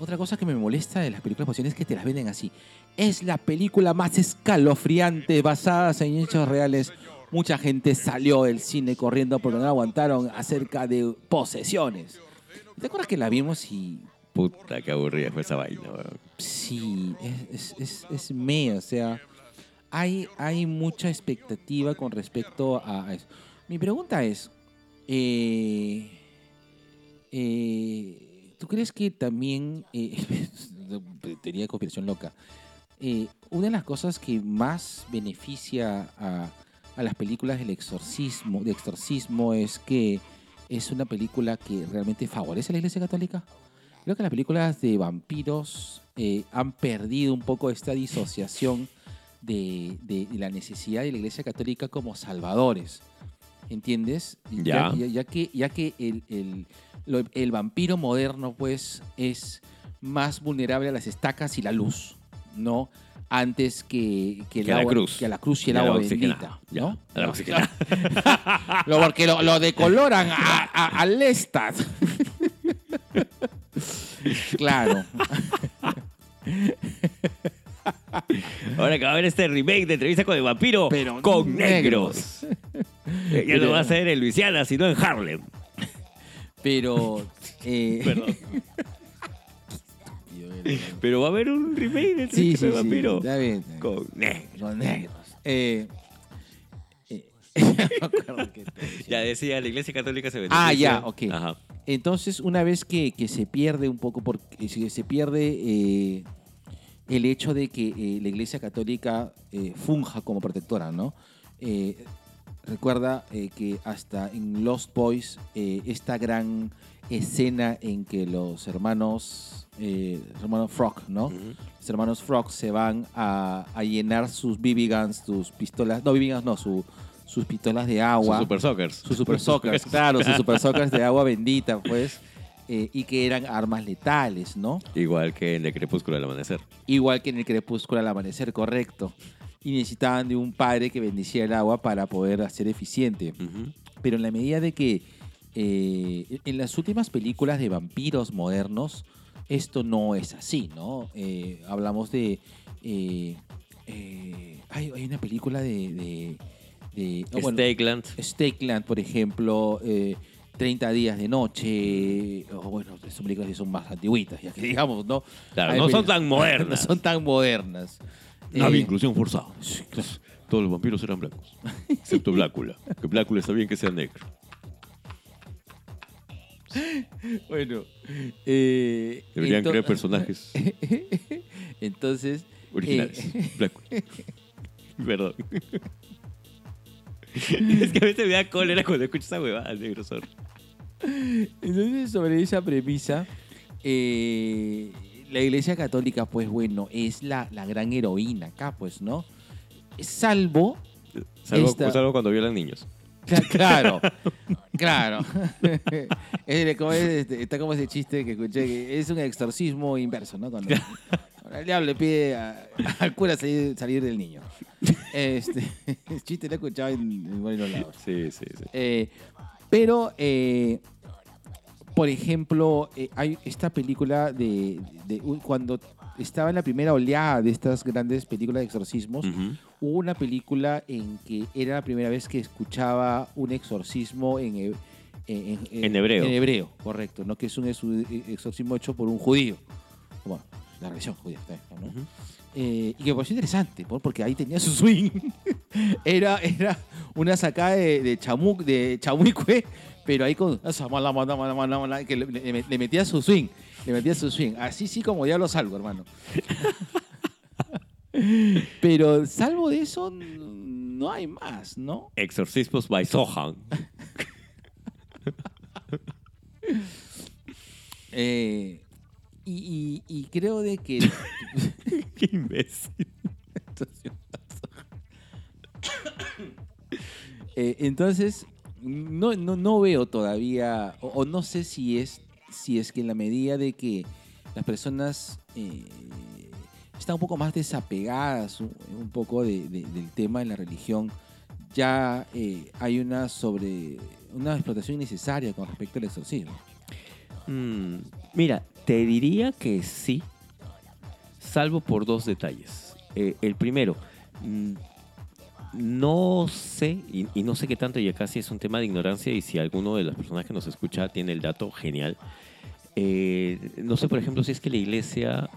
otra cosa que me molesta de las películas de posesiones es que te las venden así es la película más escalofriante basada en hechos reales mucha gente salió del cine corriendo porque no la aguantaron acerca de posesiones ¿te acuerdas que la vimos y Puta, qué aburrida fue esa vaina, weón. Sí, es, es, es, es me, o sea, hay, mucha expectativa con respecto a eso. Mi pregunta es, eh, eh, ¿tú crees que también, eh, teoría de conspiración loca, eh, una de las cosas que más beneficia a, a las películas del exorcismo, de exorcismo es que es una película que realmente favorece a la Iglesia Católica? Creo que las películas de vampiros eh, han perdido un poco esta disociación de, de- de la necesidad de la Iglesia Católica como salvadores. ¿Entiendes? Ya. Ya, ya que, ya que el, el- lo- el vampiro moderno, pues, es más vulnerable a las estacas y la luz, ¿no? Antes que, que, el Que a la agua- cruz. que a la cruz y el Y a agua bendita. Ya, ¿no? a la lo, porque lo, lo decoloran a, a, al Lestat. claro. Ahora que va a haber este remake de entrevista con el vampiro Pero con negros. Eh, Ya no va a ser en Luisiana, sino en Harlem. Pero. eh, Perdón. Pero va a haber un remake de sí, Príncipe sí, sí. Vampiro. Está bien. Con negro. Con negros. Eh, eh, no. Ya decía, la iglesia católica se beneficia. Ah, ya, ok. Ajá. Entonces, una vez que, que se pierde un poco, porque se se pierde eh, el hecho de que eh, la Iglesia Católica eh, funja como protectora, ¿no? Eh, recuerda eh, que hasta en Lost Boys, eh, esta gran escena en que los hermanos, eh, hermanos Frog, ¿no? Los hermanos Frog se van a, a llenar sus BB guns, sus pistolas, no BB guns, no, su- sus pistolas de agua. Sus Super Sockers. Sus super sockers, claro, sus super sockers de agua bendita, pues. Eh, y que eran armas letales, ¿no? Igual que en el crepúsculo del amanecer. Igual que en el crepúsculo al amanecer, correcto. Y necesitaban de un padre que bendiciera el agua para poder hacer eficiente. Pero en la medida de que eh, en las últimas películas de vampiros modernos, esto no es así, ¿no? Eh, hablamos de... hay, hay una película de... de, de- oh, bueno, Stakeland. Stakeland, por ejemplo, 30 días de noche, o bueno, son películas que son más antiguitas, ya que digamos, ¿no? Claro, Hay no son tan modernas. No son tan modernas. No había Eh, inclusión forzada. Todos los vampiros eran blancos. Excepto Blácula. Que Blácula está bien que sea negro. bueno, eh, Deberían crear personajes Entonces, originales. eh, Blácula. Perdón. es que a veces me da cólera cuando escucho esa huevada, negro sorry. Entonces, sobre esa premisa, eh, la Iglesia Católica, pues bueno, es la, la gran heroína acá, pues, ¿no? Salvo, Salvo, Esta- salvo cuando violan niños. cla- claro, claro. Es como es- este, está como ese chiste que escuché, que es un exorcismo inverso, ¿no? Cuando, cuando el diablo le pide a- al cura salir, salir del niño. Este, el chiste lo he escuchado en, en varios lados. Sí, sí, sí. Eh, pero, eh, por ejemplo, eh, hay esta película de, cuando estaba en la primera oleada de estas grandes películas de exorcismos, hubo una película en que era la primera vez que escuchaba un exorcismo en, en, En hebreo. En hebreo, correcto, ¿no? Que es un exorcismo hecho por un judío. Bueno, la religión judía, está bien, ¿no? Eh, y que me pareció interesante, porque ahí tenía su swing. era, era una sacada de, de chamuc, de chamuicue, pero ahí con que le, le- le metía su swing. Le metía su swing. Así sí como diablo salgo, hermano. pero salvo de eso, no hay más, ¿no? Exorcismos by Sohan. Eh, y, y- y creo de que... Qué imbécil. Eh, entonces, no, no, no veo todavía, o, o no sé si es, si es que en la medida de que las personas eh, están un poco más desapegadas un, un poco de- de- del tema de la religión, ya eh, hay una sobre una explotación innecesaria con respecto al exorcismo. Mm, mira, te diría que sí, salvo por dos detalles. Eh, el primero, mm, no sé, y, no sé qué tanto, y acá sí es un tema de ignorancia, y si alguno de las personas que nos escucha tiene el dato, genial. Eh, no sé, por ejemplo, si es que la iglesia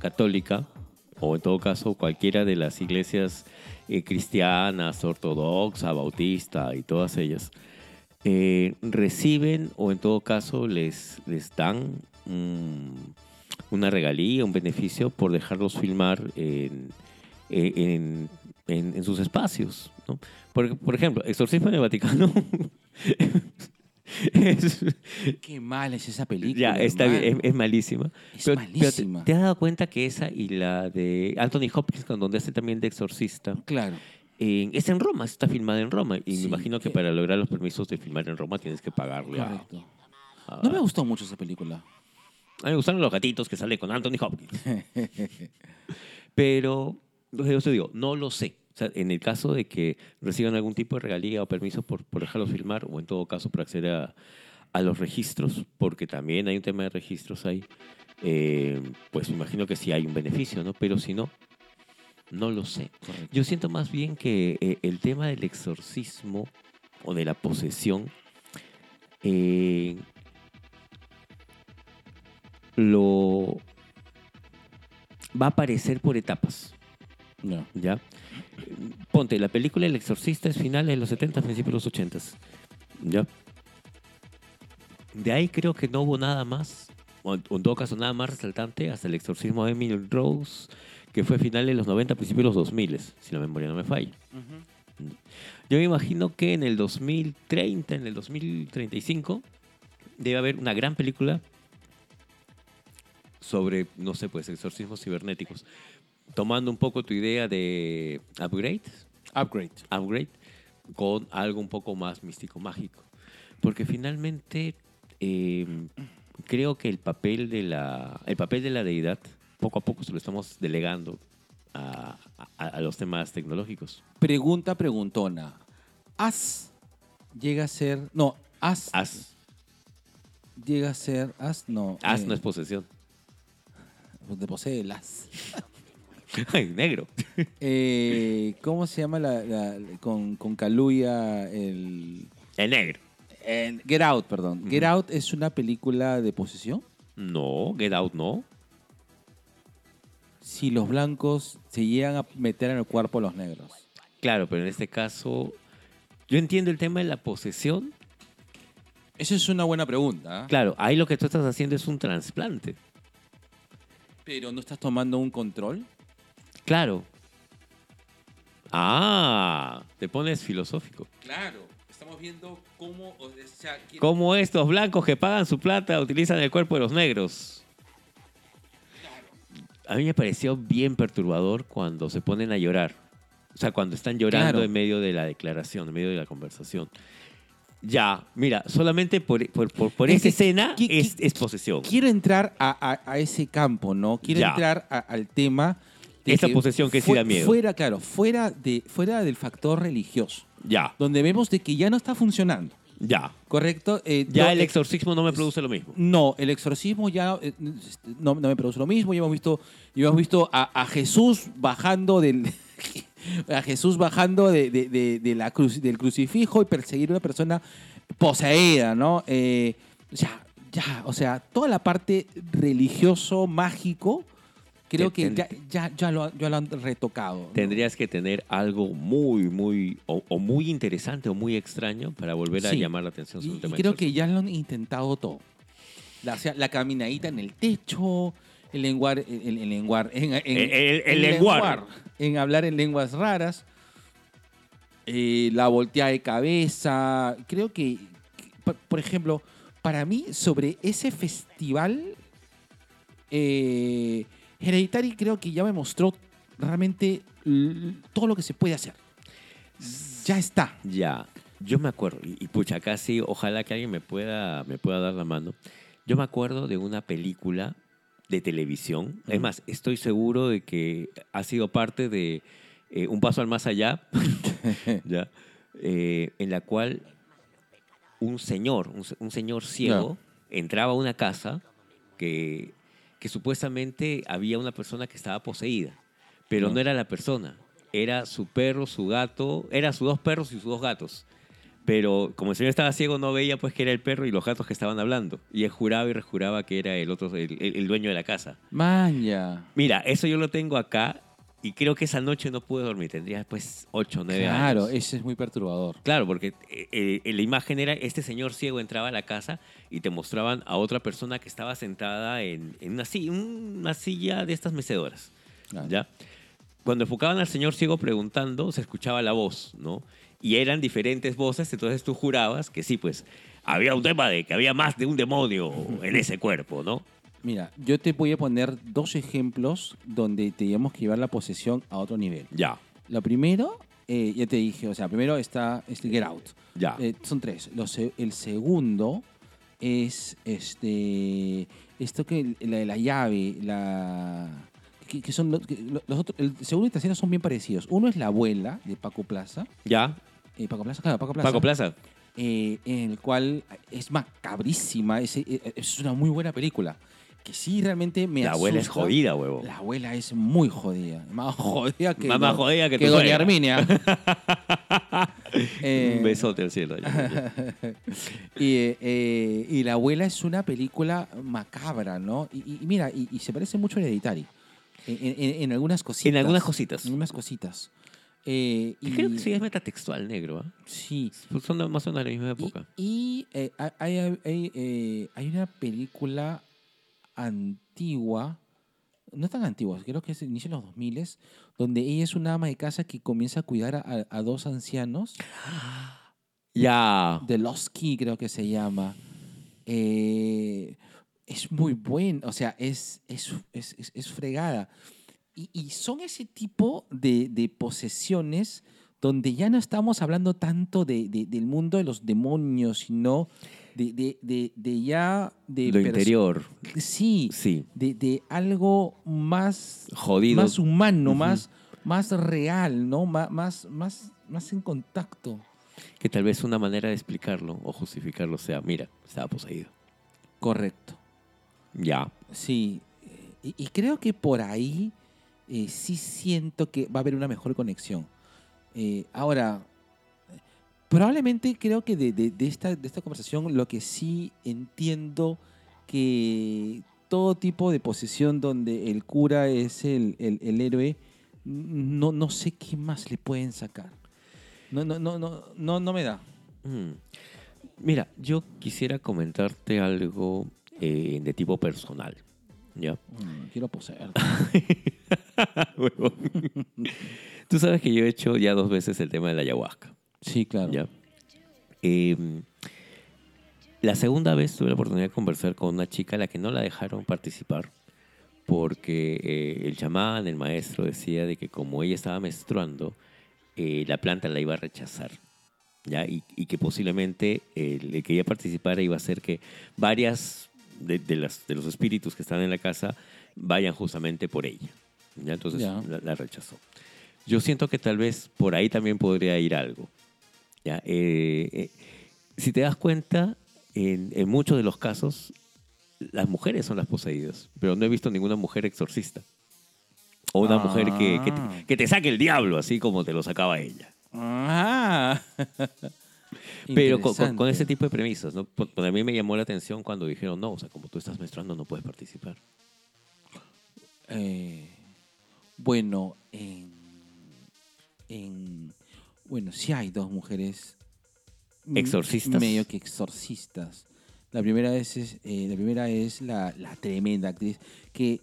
católica, o en todo caso cualquiera de las iglesias eh, cristianas, ortodoxa, bautista y todas ellas, reciben o en todo caso les, les dan mm, una regalía, un beneficio por dejarlos filmar en, en, en- en sus espacios. ¿no? Por, por ejemplo, Exorcismo en el Vaticano. es, Qué mal es esa película. ya, está bien, es, malísima. Es Pero- pero te- malísima. te, has dado cuenta que esa y la de Anthony Hopkins, con donde hace también de exorcista, Claro. en- es en Roma, está filmada en Roma. Y Sí, me imagino que para lograr los permisos de filmar en Roma tienes que pagarle a, Correcto. a- No me gustó mucho esa película. A mí me gustaron los gatitos que sale con Anthony Hopkins. Pero, yo te digo, no lo sé. O sea, en el caso de que reciban algún tipo de regalía o permiso por, por dejarlos filmar, o en todo caso por acceder a, a los registros, porque también hay un tema de registros ahí, eh, pues me imagino que sí hay un beneficio, ¿no? Pero si no, no lo sé. Yo siento más bien que eh, el tema del exorcismo o de la posesión, eh, lo va a aparecer por etapas. No. ¿ya? Ponte, la película El Exorcista es final de los 70, principios de los 80. ¿ya? De ahí creo que no hubo nada más, o en todo caso nada más resaltante, hasta el exorcismo de Emily Rose, que fue final de los 90, principios de los 2000, si la memoria no me falla. Yo me imagino que en el 2030, en el 2035, debe haber una gran película sobre, no sé, pues, exorcismos cibernéticos. Tomando un poco tu idea de Upgrade, Upgrade. Upgrade, con algo un poco más místico, mágico. Porque finalmente eh, creo que el papel, de la, el papel de la deidad, poco a poco se lo estamos delegando a, a- a los temas tecnológicos. Pregunta preguntona. ¿As llega a ser... No, As As, llega a ser... As no. as eh, no es posesión. De posee el As. Ay, negro. Eh, ¿Cómo se llama la, la- con, con Kaluuya el... El negro. en Get Out, perdón. Get Out es una película de posesión. No, Get Out no. Si los blancos se llegan a meter en el cuerpo de los negros. Claro, pero en este caso, yo entiendo el tema de la posesión. Esa es una buena pregunta. ¿ah? Claro, ahí lo que tú estás haciendo es un trasplante. Pero no estás tomando un control. Claro. Ah, te pones filosófico. Claro, estamos viendo cómo... o sea, que- ¿Cómo estos blancos que pagan su plata utilizan el cuerpo de los negros? A mí me pareció bien perturbador cuando se ponen a llorar. O sea, cuando están llorando Claro. en medio de la declaración, en medio de la conversación. Ya, mira, solamente por, por, por, por Es esa escena que- es, que- es posesión. Quiero entrar a, a- a ese campo, ¿no? Quiero Ya. entrar a- al tema... de Esa posesión que sí da miedo. Fuera, claro, fuera, de, fuera del factor religioso, Ya, donde vemos de que ya no está funcionando, ya. ¿correcto? Eh, Ya no, el eh, exorcismo no me produce lo mismo. No, el exorcismo ya eh, no, no me produce lo mismo. Ya hemos visto, ya hemos visto a, a Jesús bajando del a Jesús bajando de, de- de- de la cruz, del crucifijo y perseguir a una persona poseída, ¿no? Eh, sea, ya, o sea, toda la parte religioso, mágico, creo que ya, ya, ya, lo, ya lo han retocado. ¿no? Tendrías que tener algo muy, muy, o, o muy interesante o muy extraño para volver a Sí. llamar la atención Y, sobre un y tema creo que ya lo han intentado todo. La, la caminadita en el techo, el lenguar, el, el lenguar, en, en- El- el- el en lenguar. en hablar en lenguas raras, eh, la volteada de cabeza. Creo que, por- ejemplo, para mí sobre ese festival, eh, Hereditary creo que ya me mostró realmente todo lo que se puede hacer. Ya está. Ya, yo me acuerdo, y, y pucha, casi, ojalá que alguien me pueda, me pueda dar la mano. Yo me acuerdo de una película de televisión. Es más, estoy seguro de que ha sido parte de eh, Un Paso al Más Allá, ¿ya? Eh, en la cual un señor, un, se- un señor ciego, entraba a una casa que, que supuestamente había una persona que estaba poseída, pero no era la persona, era su perro, su gato, eran sus dos perros y sus dos gatos. Pero como el señor estaba ciego, no veía pues que era el perro y los gatos que estaban hablando. Y él juraba y rejuraba que era el otro, el, el- el dueño de la casa. Maña. Mira, eso yo lo tengo acá y creo que esa noche no pude dormir. Tendría pues 8 o 9 Claro, años. ese es muy perturbador. Claro, porque eh, eh, la imagen era este señor ciego entraba a la casa y te mostraban a otra persona que estaba sentada en, en una, silla, una silla de estas mecedoras. Claro. ¿ya? Cuando enfocaban al señor ciego preguntando, se escuchaba la voz, ¿no? Y eran diferentes voces, entonces tú jurabas que sí, pues había un tema de que había más de un demonio en ese cuerpo, ¿no? Mira, yo te voy a poner dos ejemplos donde teníamos que llevar la posesión a otro nivel. Ya, Lo primero, eh, ya te dije, o sea, primero está este Get Out. ya. Eh, son tres. El segundo es este esto que la de la llave, la que, que son que los otros, el segundo y tercero son bien parecidos. Uno es la abuela de Paco Plaza, ya, eh, Paco Plaza, claro, Paco Plaza. Paco Plaza. eh, en el cual es macabrísima, es, eh, es una muy buena película. que sí realmente me La abuela es jodida, huevo. La abuela es muy jodida. Más jodida que, Más- más jodida que tu Doña. Herminia. Eh, Un besote al cielo. y, eh, eh, y La abuela es una película macabra, ¿no? Y, y- y mira, y, y se parece mucho a Hereditary. En, en- en algunas cositas. En algunas cositas. En algunas cositas. Eh, y, Creo que sí es metatextual negro, ¿ah? Sí. Son de- más o menos de la misma época. y, eh, hay, hay- hay, eh, hay una película antigua, no tan antigua, creo que es el inicio de los 2000, donde ella es una ama de casa que comienza a cuidar a, a dos ancianos. Ya. The Lost Key creo que se llama. Eh, es muy buen, o sea, es, es, es- es fregada. Y, y son ese tipo de, de posesiones donde ya no estamos hablando tanto de, de- del mundo de los demonios, sino de, de, de- de ya... De Lo interior. Sí, Sí. de, de algo más, Jodido. más humano, más, más real, ¿no? Má- Más, más, más en contacto. Que tal vez una manera de explicarlo o justificarlo sea, mira, estaba poseído. Correcto. Ya. Sí, y, y creo que por ahí eh, sí siento que va a haber una mejor conexión. Eh, ahora, probablemente creo que de, esta, de esta conversación lo que sí entiendo que todo tipo de posesión donde el cura es el, el- el héroe, no, no sé qué más le pueden sacar. No, no, no, no, no, no me da. Mm. Mira, yo quisiera comentarte algo eh, de tipo personal. ¿Ya? Mm, quiero poseer. Tú sabes que yo he hecho ya dos veces el tema de la ayahuasca. Sí, claro. ¿ya? Eh, la segunda vez tuve la oportunidad de conversar con una chica a la que no la dejaron participar porque eh, el chamán, el maestro, decía de que como ella estaba menstruando, eh, la planta la iba a rechazar. ¿ya? Y, y que posiblemente eh, el que ella participara iba a hacer que varias de, de las, de los espíritus que están en la casa vayan justamente por ella. ¿ya? Entonces. La, la rechazó. Yo siento que tal vez por ahí también podría ir algo. ¿ya? Eh, eh, si te das cuenta, en, en muchos de los casos, las mujeres son las poseídas, pero no he visto ninguna mujer exorcista. O una mujer que, que Ah. te, que te saque el diablo, así como te lo sacaba ella. Ah. Pero con, ese tipo de premisas, ¿no? Por- por a mí me llamó la atención cuando dijeron, no, o sea, como tú estás menstruando no puedes participar. Eh, bueno, en, en- Bueno, sí hay dos mujeres. ¿Exorcistas? Medio que exorcistas. La primera es, es, eh, la, primera es la, la tremenda actriz. Que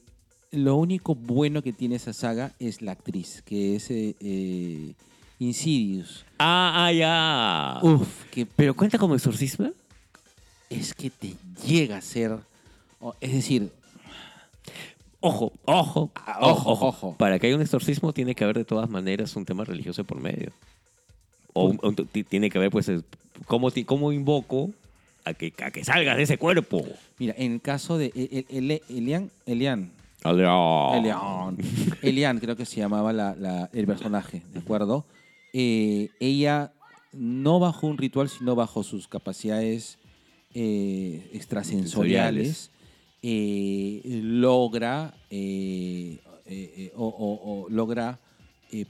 lo único bueno que tiene esa saga es la actriz, que es eh, Insidious. Ah, ah, ya. Uf, que ¿Pero cuenta como exorcismo? es que te llega a ser. o- Es decir, Ojo, ojo, Ah, ojo, ojo, ojo, ojo. Para que haya un exorcismo tiene que haber de todas maneras un tema religioso por medio. O un- un- ti- tiene que haber, pues, el- cómo, ti- cómo invoco a que, a que salgas de ese cuerpo. mira, en el caso de el- el- Elian, Elian, Elian. Elian. Elian, creo que se llamaba la- la- el personaje, ¿de acuerdo? Eh, ella no bajo un ritual, sino bajo sus capacidades eh, extrasensoriales, eh, logra, o, o- o logra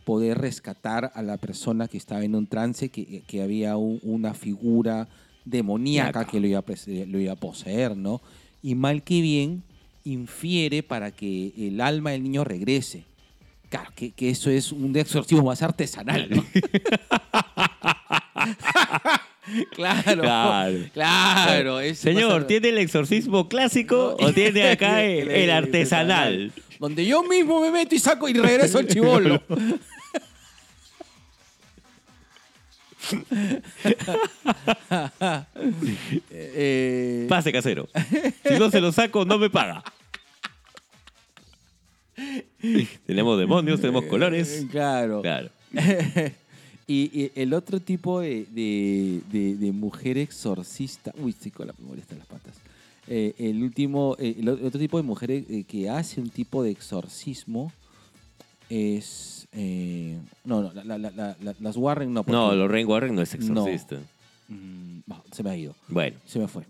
poder rescatar a la persona que estaba en un trance, que, que había un- una figura demoníaca que lo iba, a, lo iba a poseer, ¿no? Y mal que bien, infiere para que el alma del niño regrese. Claro, que, que eso es un exorcismo más artesanal, ¿no? claro, Claro. Señor, ¿tiene el exorcismo clásico o tiene acá el, el artesanal? Donde yo mismo me meto y saco y regreso al chivolo. Eh, Pase casero. Si no se lo saco, no me paga. tenemos demonios, tenemos colores. eh, Claro. Claro. y, y el otro tipo de, de- de- de mujer exorcista. Uy, estoy con la memoria las patas. Eh, el último, eh, el otro tipo de mujer eh, que hace un tipo de exorcismo es. no, no, la- la- la- la- la- las Warren no. No, Lorraine Warren no es exorcista. Mm, no, se me ha ido. Bueno, Se me fue.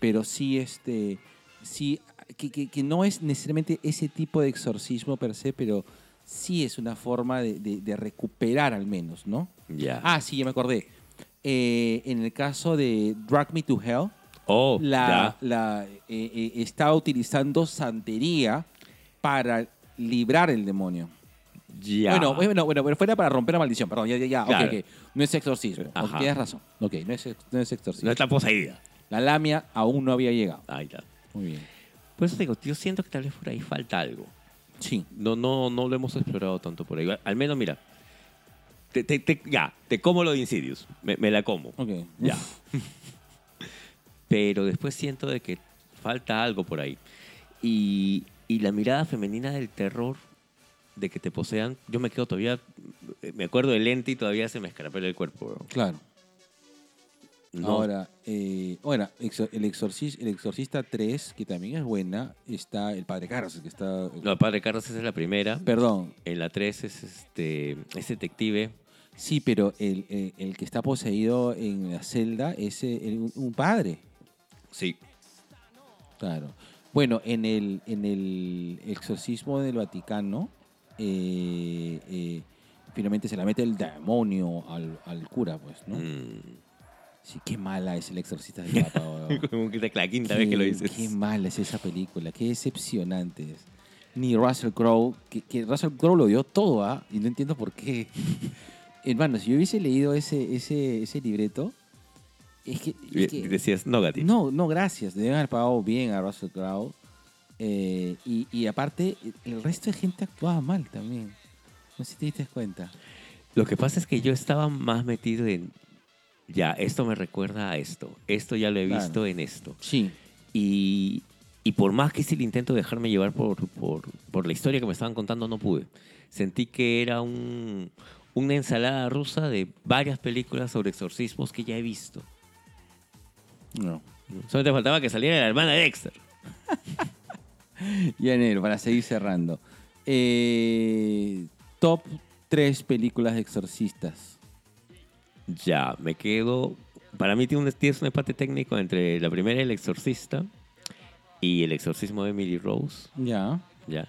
Pero sí, este, sí que, que- que no es necesariamente ese tipo de exorcismo per se, pero sí es una forma de, de- de recuperar al menos, ¿no? Ya. Ah, sí, ya me acordé. Eh, en el caso de Drag Me to Hell, oh, la, la, eh, eh, estaba utilizando santería para librar el demonio. Ya. Bueno, bueno, bueno, pero fuera para romper la maldición, perdón, ya, ya, ya, Claro. No es exorcismo, Ajá. tienes razón, ok, no es, no es exorcismo. No está poseída. La lamia aún no había llegado. Ahí está. Muy bien. Por eso te digo, yo siento que tal vez por ahí falta algo. Sí. No, no, no lo hemos explorado tanto por ahí. Al menos, mira, te, te- te- ya, te como lo de Insidious. Me, me la como. Ok. Ya. Pero después siento de que falta algo por ahí. Y, y la mirada femenina del terror, de que te posean, yo me quedo todavía, me acuerdo de lente y todavía se me escarapela el cuerpo. bro. Claro. No, Ahora, eh, exor- el, exorcis- el Exorcista 3, que también es buena, está el Padre Carlos, que está... No, Padre Carlos es la primera. Perdón, En la 3 es este es detective. sí, pero el, el- el que está poseído en la celda es eh, el- un- un padre. Sí. Claro. Bueno, en el, en el exorcismo del Vaticano, eh, eh, finalmente se la mete el demonio al, al cura, pues, ¿no? Mm. Sí, qué mala es el exorcista del Papa. Como que es la quinta vez que lo Qué- dices. Qué mala es esa película, qué decepcionante es. Ni Russell Crowe, que, que Russell Crowe lo dio todo, ¿ah? Y no entiendo por qué. Hermano, si yo hubiese leído ese, ese, ese libreto, es que... es que- Decías, no, Gati. no, no, gracias. Deben haber pagado bien a Russell Crowe. Eh, y, y aparte, el resto de gente actuaba mal también. No sé si te diste cuenta. Lo que pasa es que yo estaba más metido en. Ya, esto me recuerda a esto. Esto ya lo he Claro. visto en esto. Sí. Y, y por más que hice el intento de dejarme llevar por, por, por la historia que me estaban contando, no pude. Sentí que era un, una ensalada rusa de varias películas sobre exorcismos que ya he visto. No. Solo te faltaba que saliera la hermana de Dexter. Y enero, para seguir cerrando. Eh, top 3 películas de exorcistas. Ya, me quedo. Para mí tiene un, un empate técnico entre la primera, El Exorcista, y El Exorcismo de Emily Rose. Ya. Ya.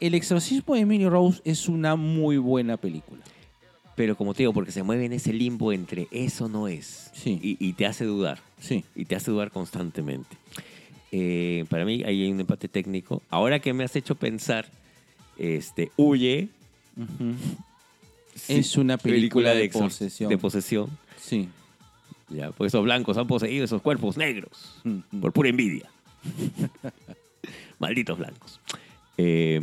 El exorcismo de Emily Rose es una muy buena película. Pero como te digo, porque se mueve en ese limbo entre eso no es. Sí. Y, y te hace dudar. Sí. Y te hace dudar constantemente. Eh, para mí ahí hay un empate técnico. Ahora que me has hecho pensar, este, huye. Sí, Es una película de posesión. De posesión. Sí. Ya, pues esos blancos han poseído esos cuerpos negros. Mm, mm. Por pura envidia. Malditos blancos. Eh,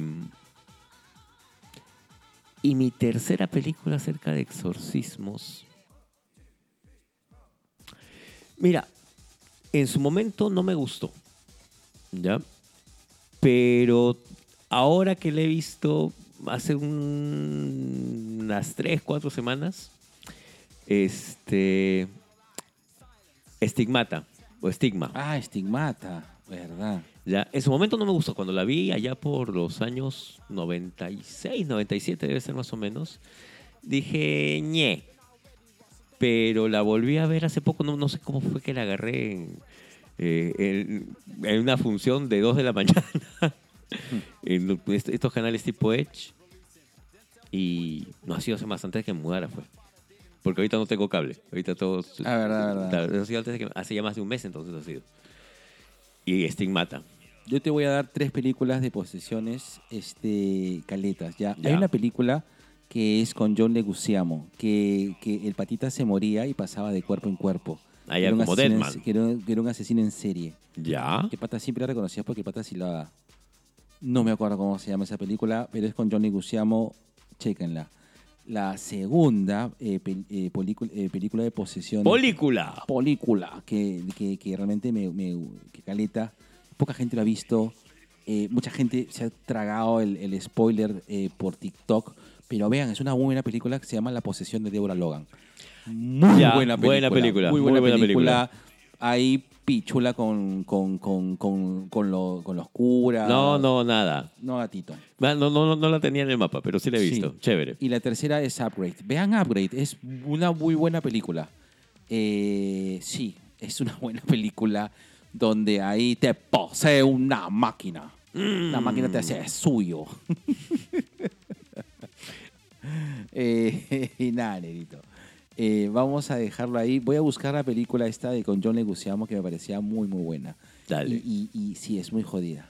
y mi tercera película acerca de exorcismos. Mira, en su momento no me gustó. ¿Ya? Pero ahora que la he visto hace un- unas tres, cuatro semanas, este. Estigmata o estigma. Ah, Estigmata, verdad. Ya, en su momento no me gustó. Cuando la vi allá por los años 96, 97, debe ser más o menos, dije, ñe. Pero la volví a ver hace poco, no, no sé cómo fue que la agarré en, eh, en, en una función de 2 de la mañana. en est- estos canales tipo Edge. Y no ha sido hace más antes de que me mudara, fue. Porque ahorita no tengo cable. Ahorita todo. Ah, verdad, verdad. Ha sido antes de que, hace ya más de un mes entonces ha sido. Y Stigmata. Yo te voy a dar tres películas de posesiones este, caletas. ¿ya? Ya. Hay una película que es con John Leguizamo, que, que el patita se moría y pasaba de cuerpo en cuerpo. Ah, ya, Era como Deadman. Que era, que era un asesino en serie. Ya. Que pata siempre la reconocía porque pata silbaba. No me acuerdo cómo se llama esa película, pero es con John Leguizamo. Chéquenla. La segunda eh, pel- eh, película, eh, película de posesión. Polícula. película que, que, que realmente me, me- que caleta. Poca gente lo ha visto. eh, mucha gente se ha tragado el, el spoiler eh, por TikTok. Pero vean, es una muy buena película que se llama La posesión de Deborah Logan. Muy Ya, buena película. buena película, Muy buena, película. película. Pichula con, con, con, con, con, lo- con los curas. No, no, nada. No, gatito. No, no, no, no la tenía en el mapa, pero sí la he visto. Sí. Chévere. Y la tercera es Upgrade. Vean Upgrade, es una muy buena película. Eh, sí, es una buena película. donde ahí te posee una máquina. La Mm. máquina te hace suyo. Eh, y nada, Nerito. Eh, vamos a dejarlo ahí. Voy a buscar la película esta de con John Leguizamo que me parecía muy, muy buena. Dale. Y, y, y sí, es muy jodida.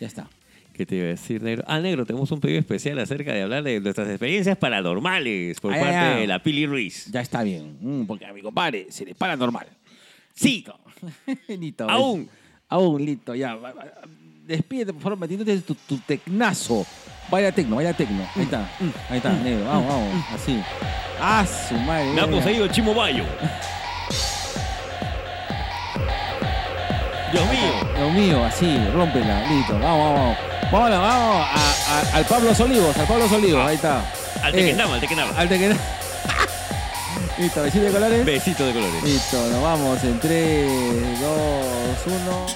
Ya está. ¿Qué te iba a decir, negro? Ah, negro, tenemos un pedido especial acerca de hablar de nuestras experiencias paranormales por Ah, parte ya, ya. de la Pili Ruiz. Ya está bien. Mm, porque a mi compadre se le para normal. Sí, Listo. Aún. Aún, listo, ya. Despídete, por favor, metiéndote tu, tu tecnazo. Vaya tecno, vaya tecno. Ahí está. Ahí está, negro. Vamos, vamos. Así. Ah, su madre. me ha poseído Chimo Bayo. Dios mío. Dios mío, así, rómpela. Listo. Vamos, vamos. Vámonos, vamos a- a- al Pablo Olivos, al Pablo Olivos. Ahí está. Al Eh, Tequendama, al Tequendama. Al Tequendama. Listo, besito de colores. Besito de colores. Listo, nos vamos en 3, 2, 1.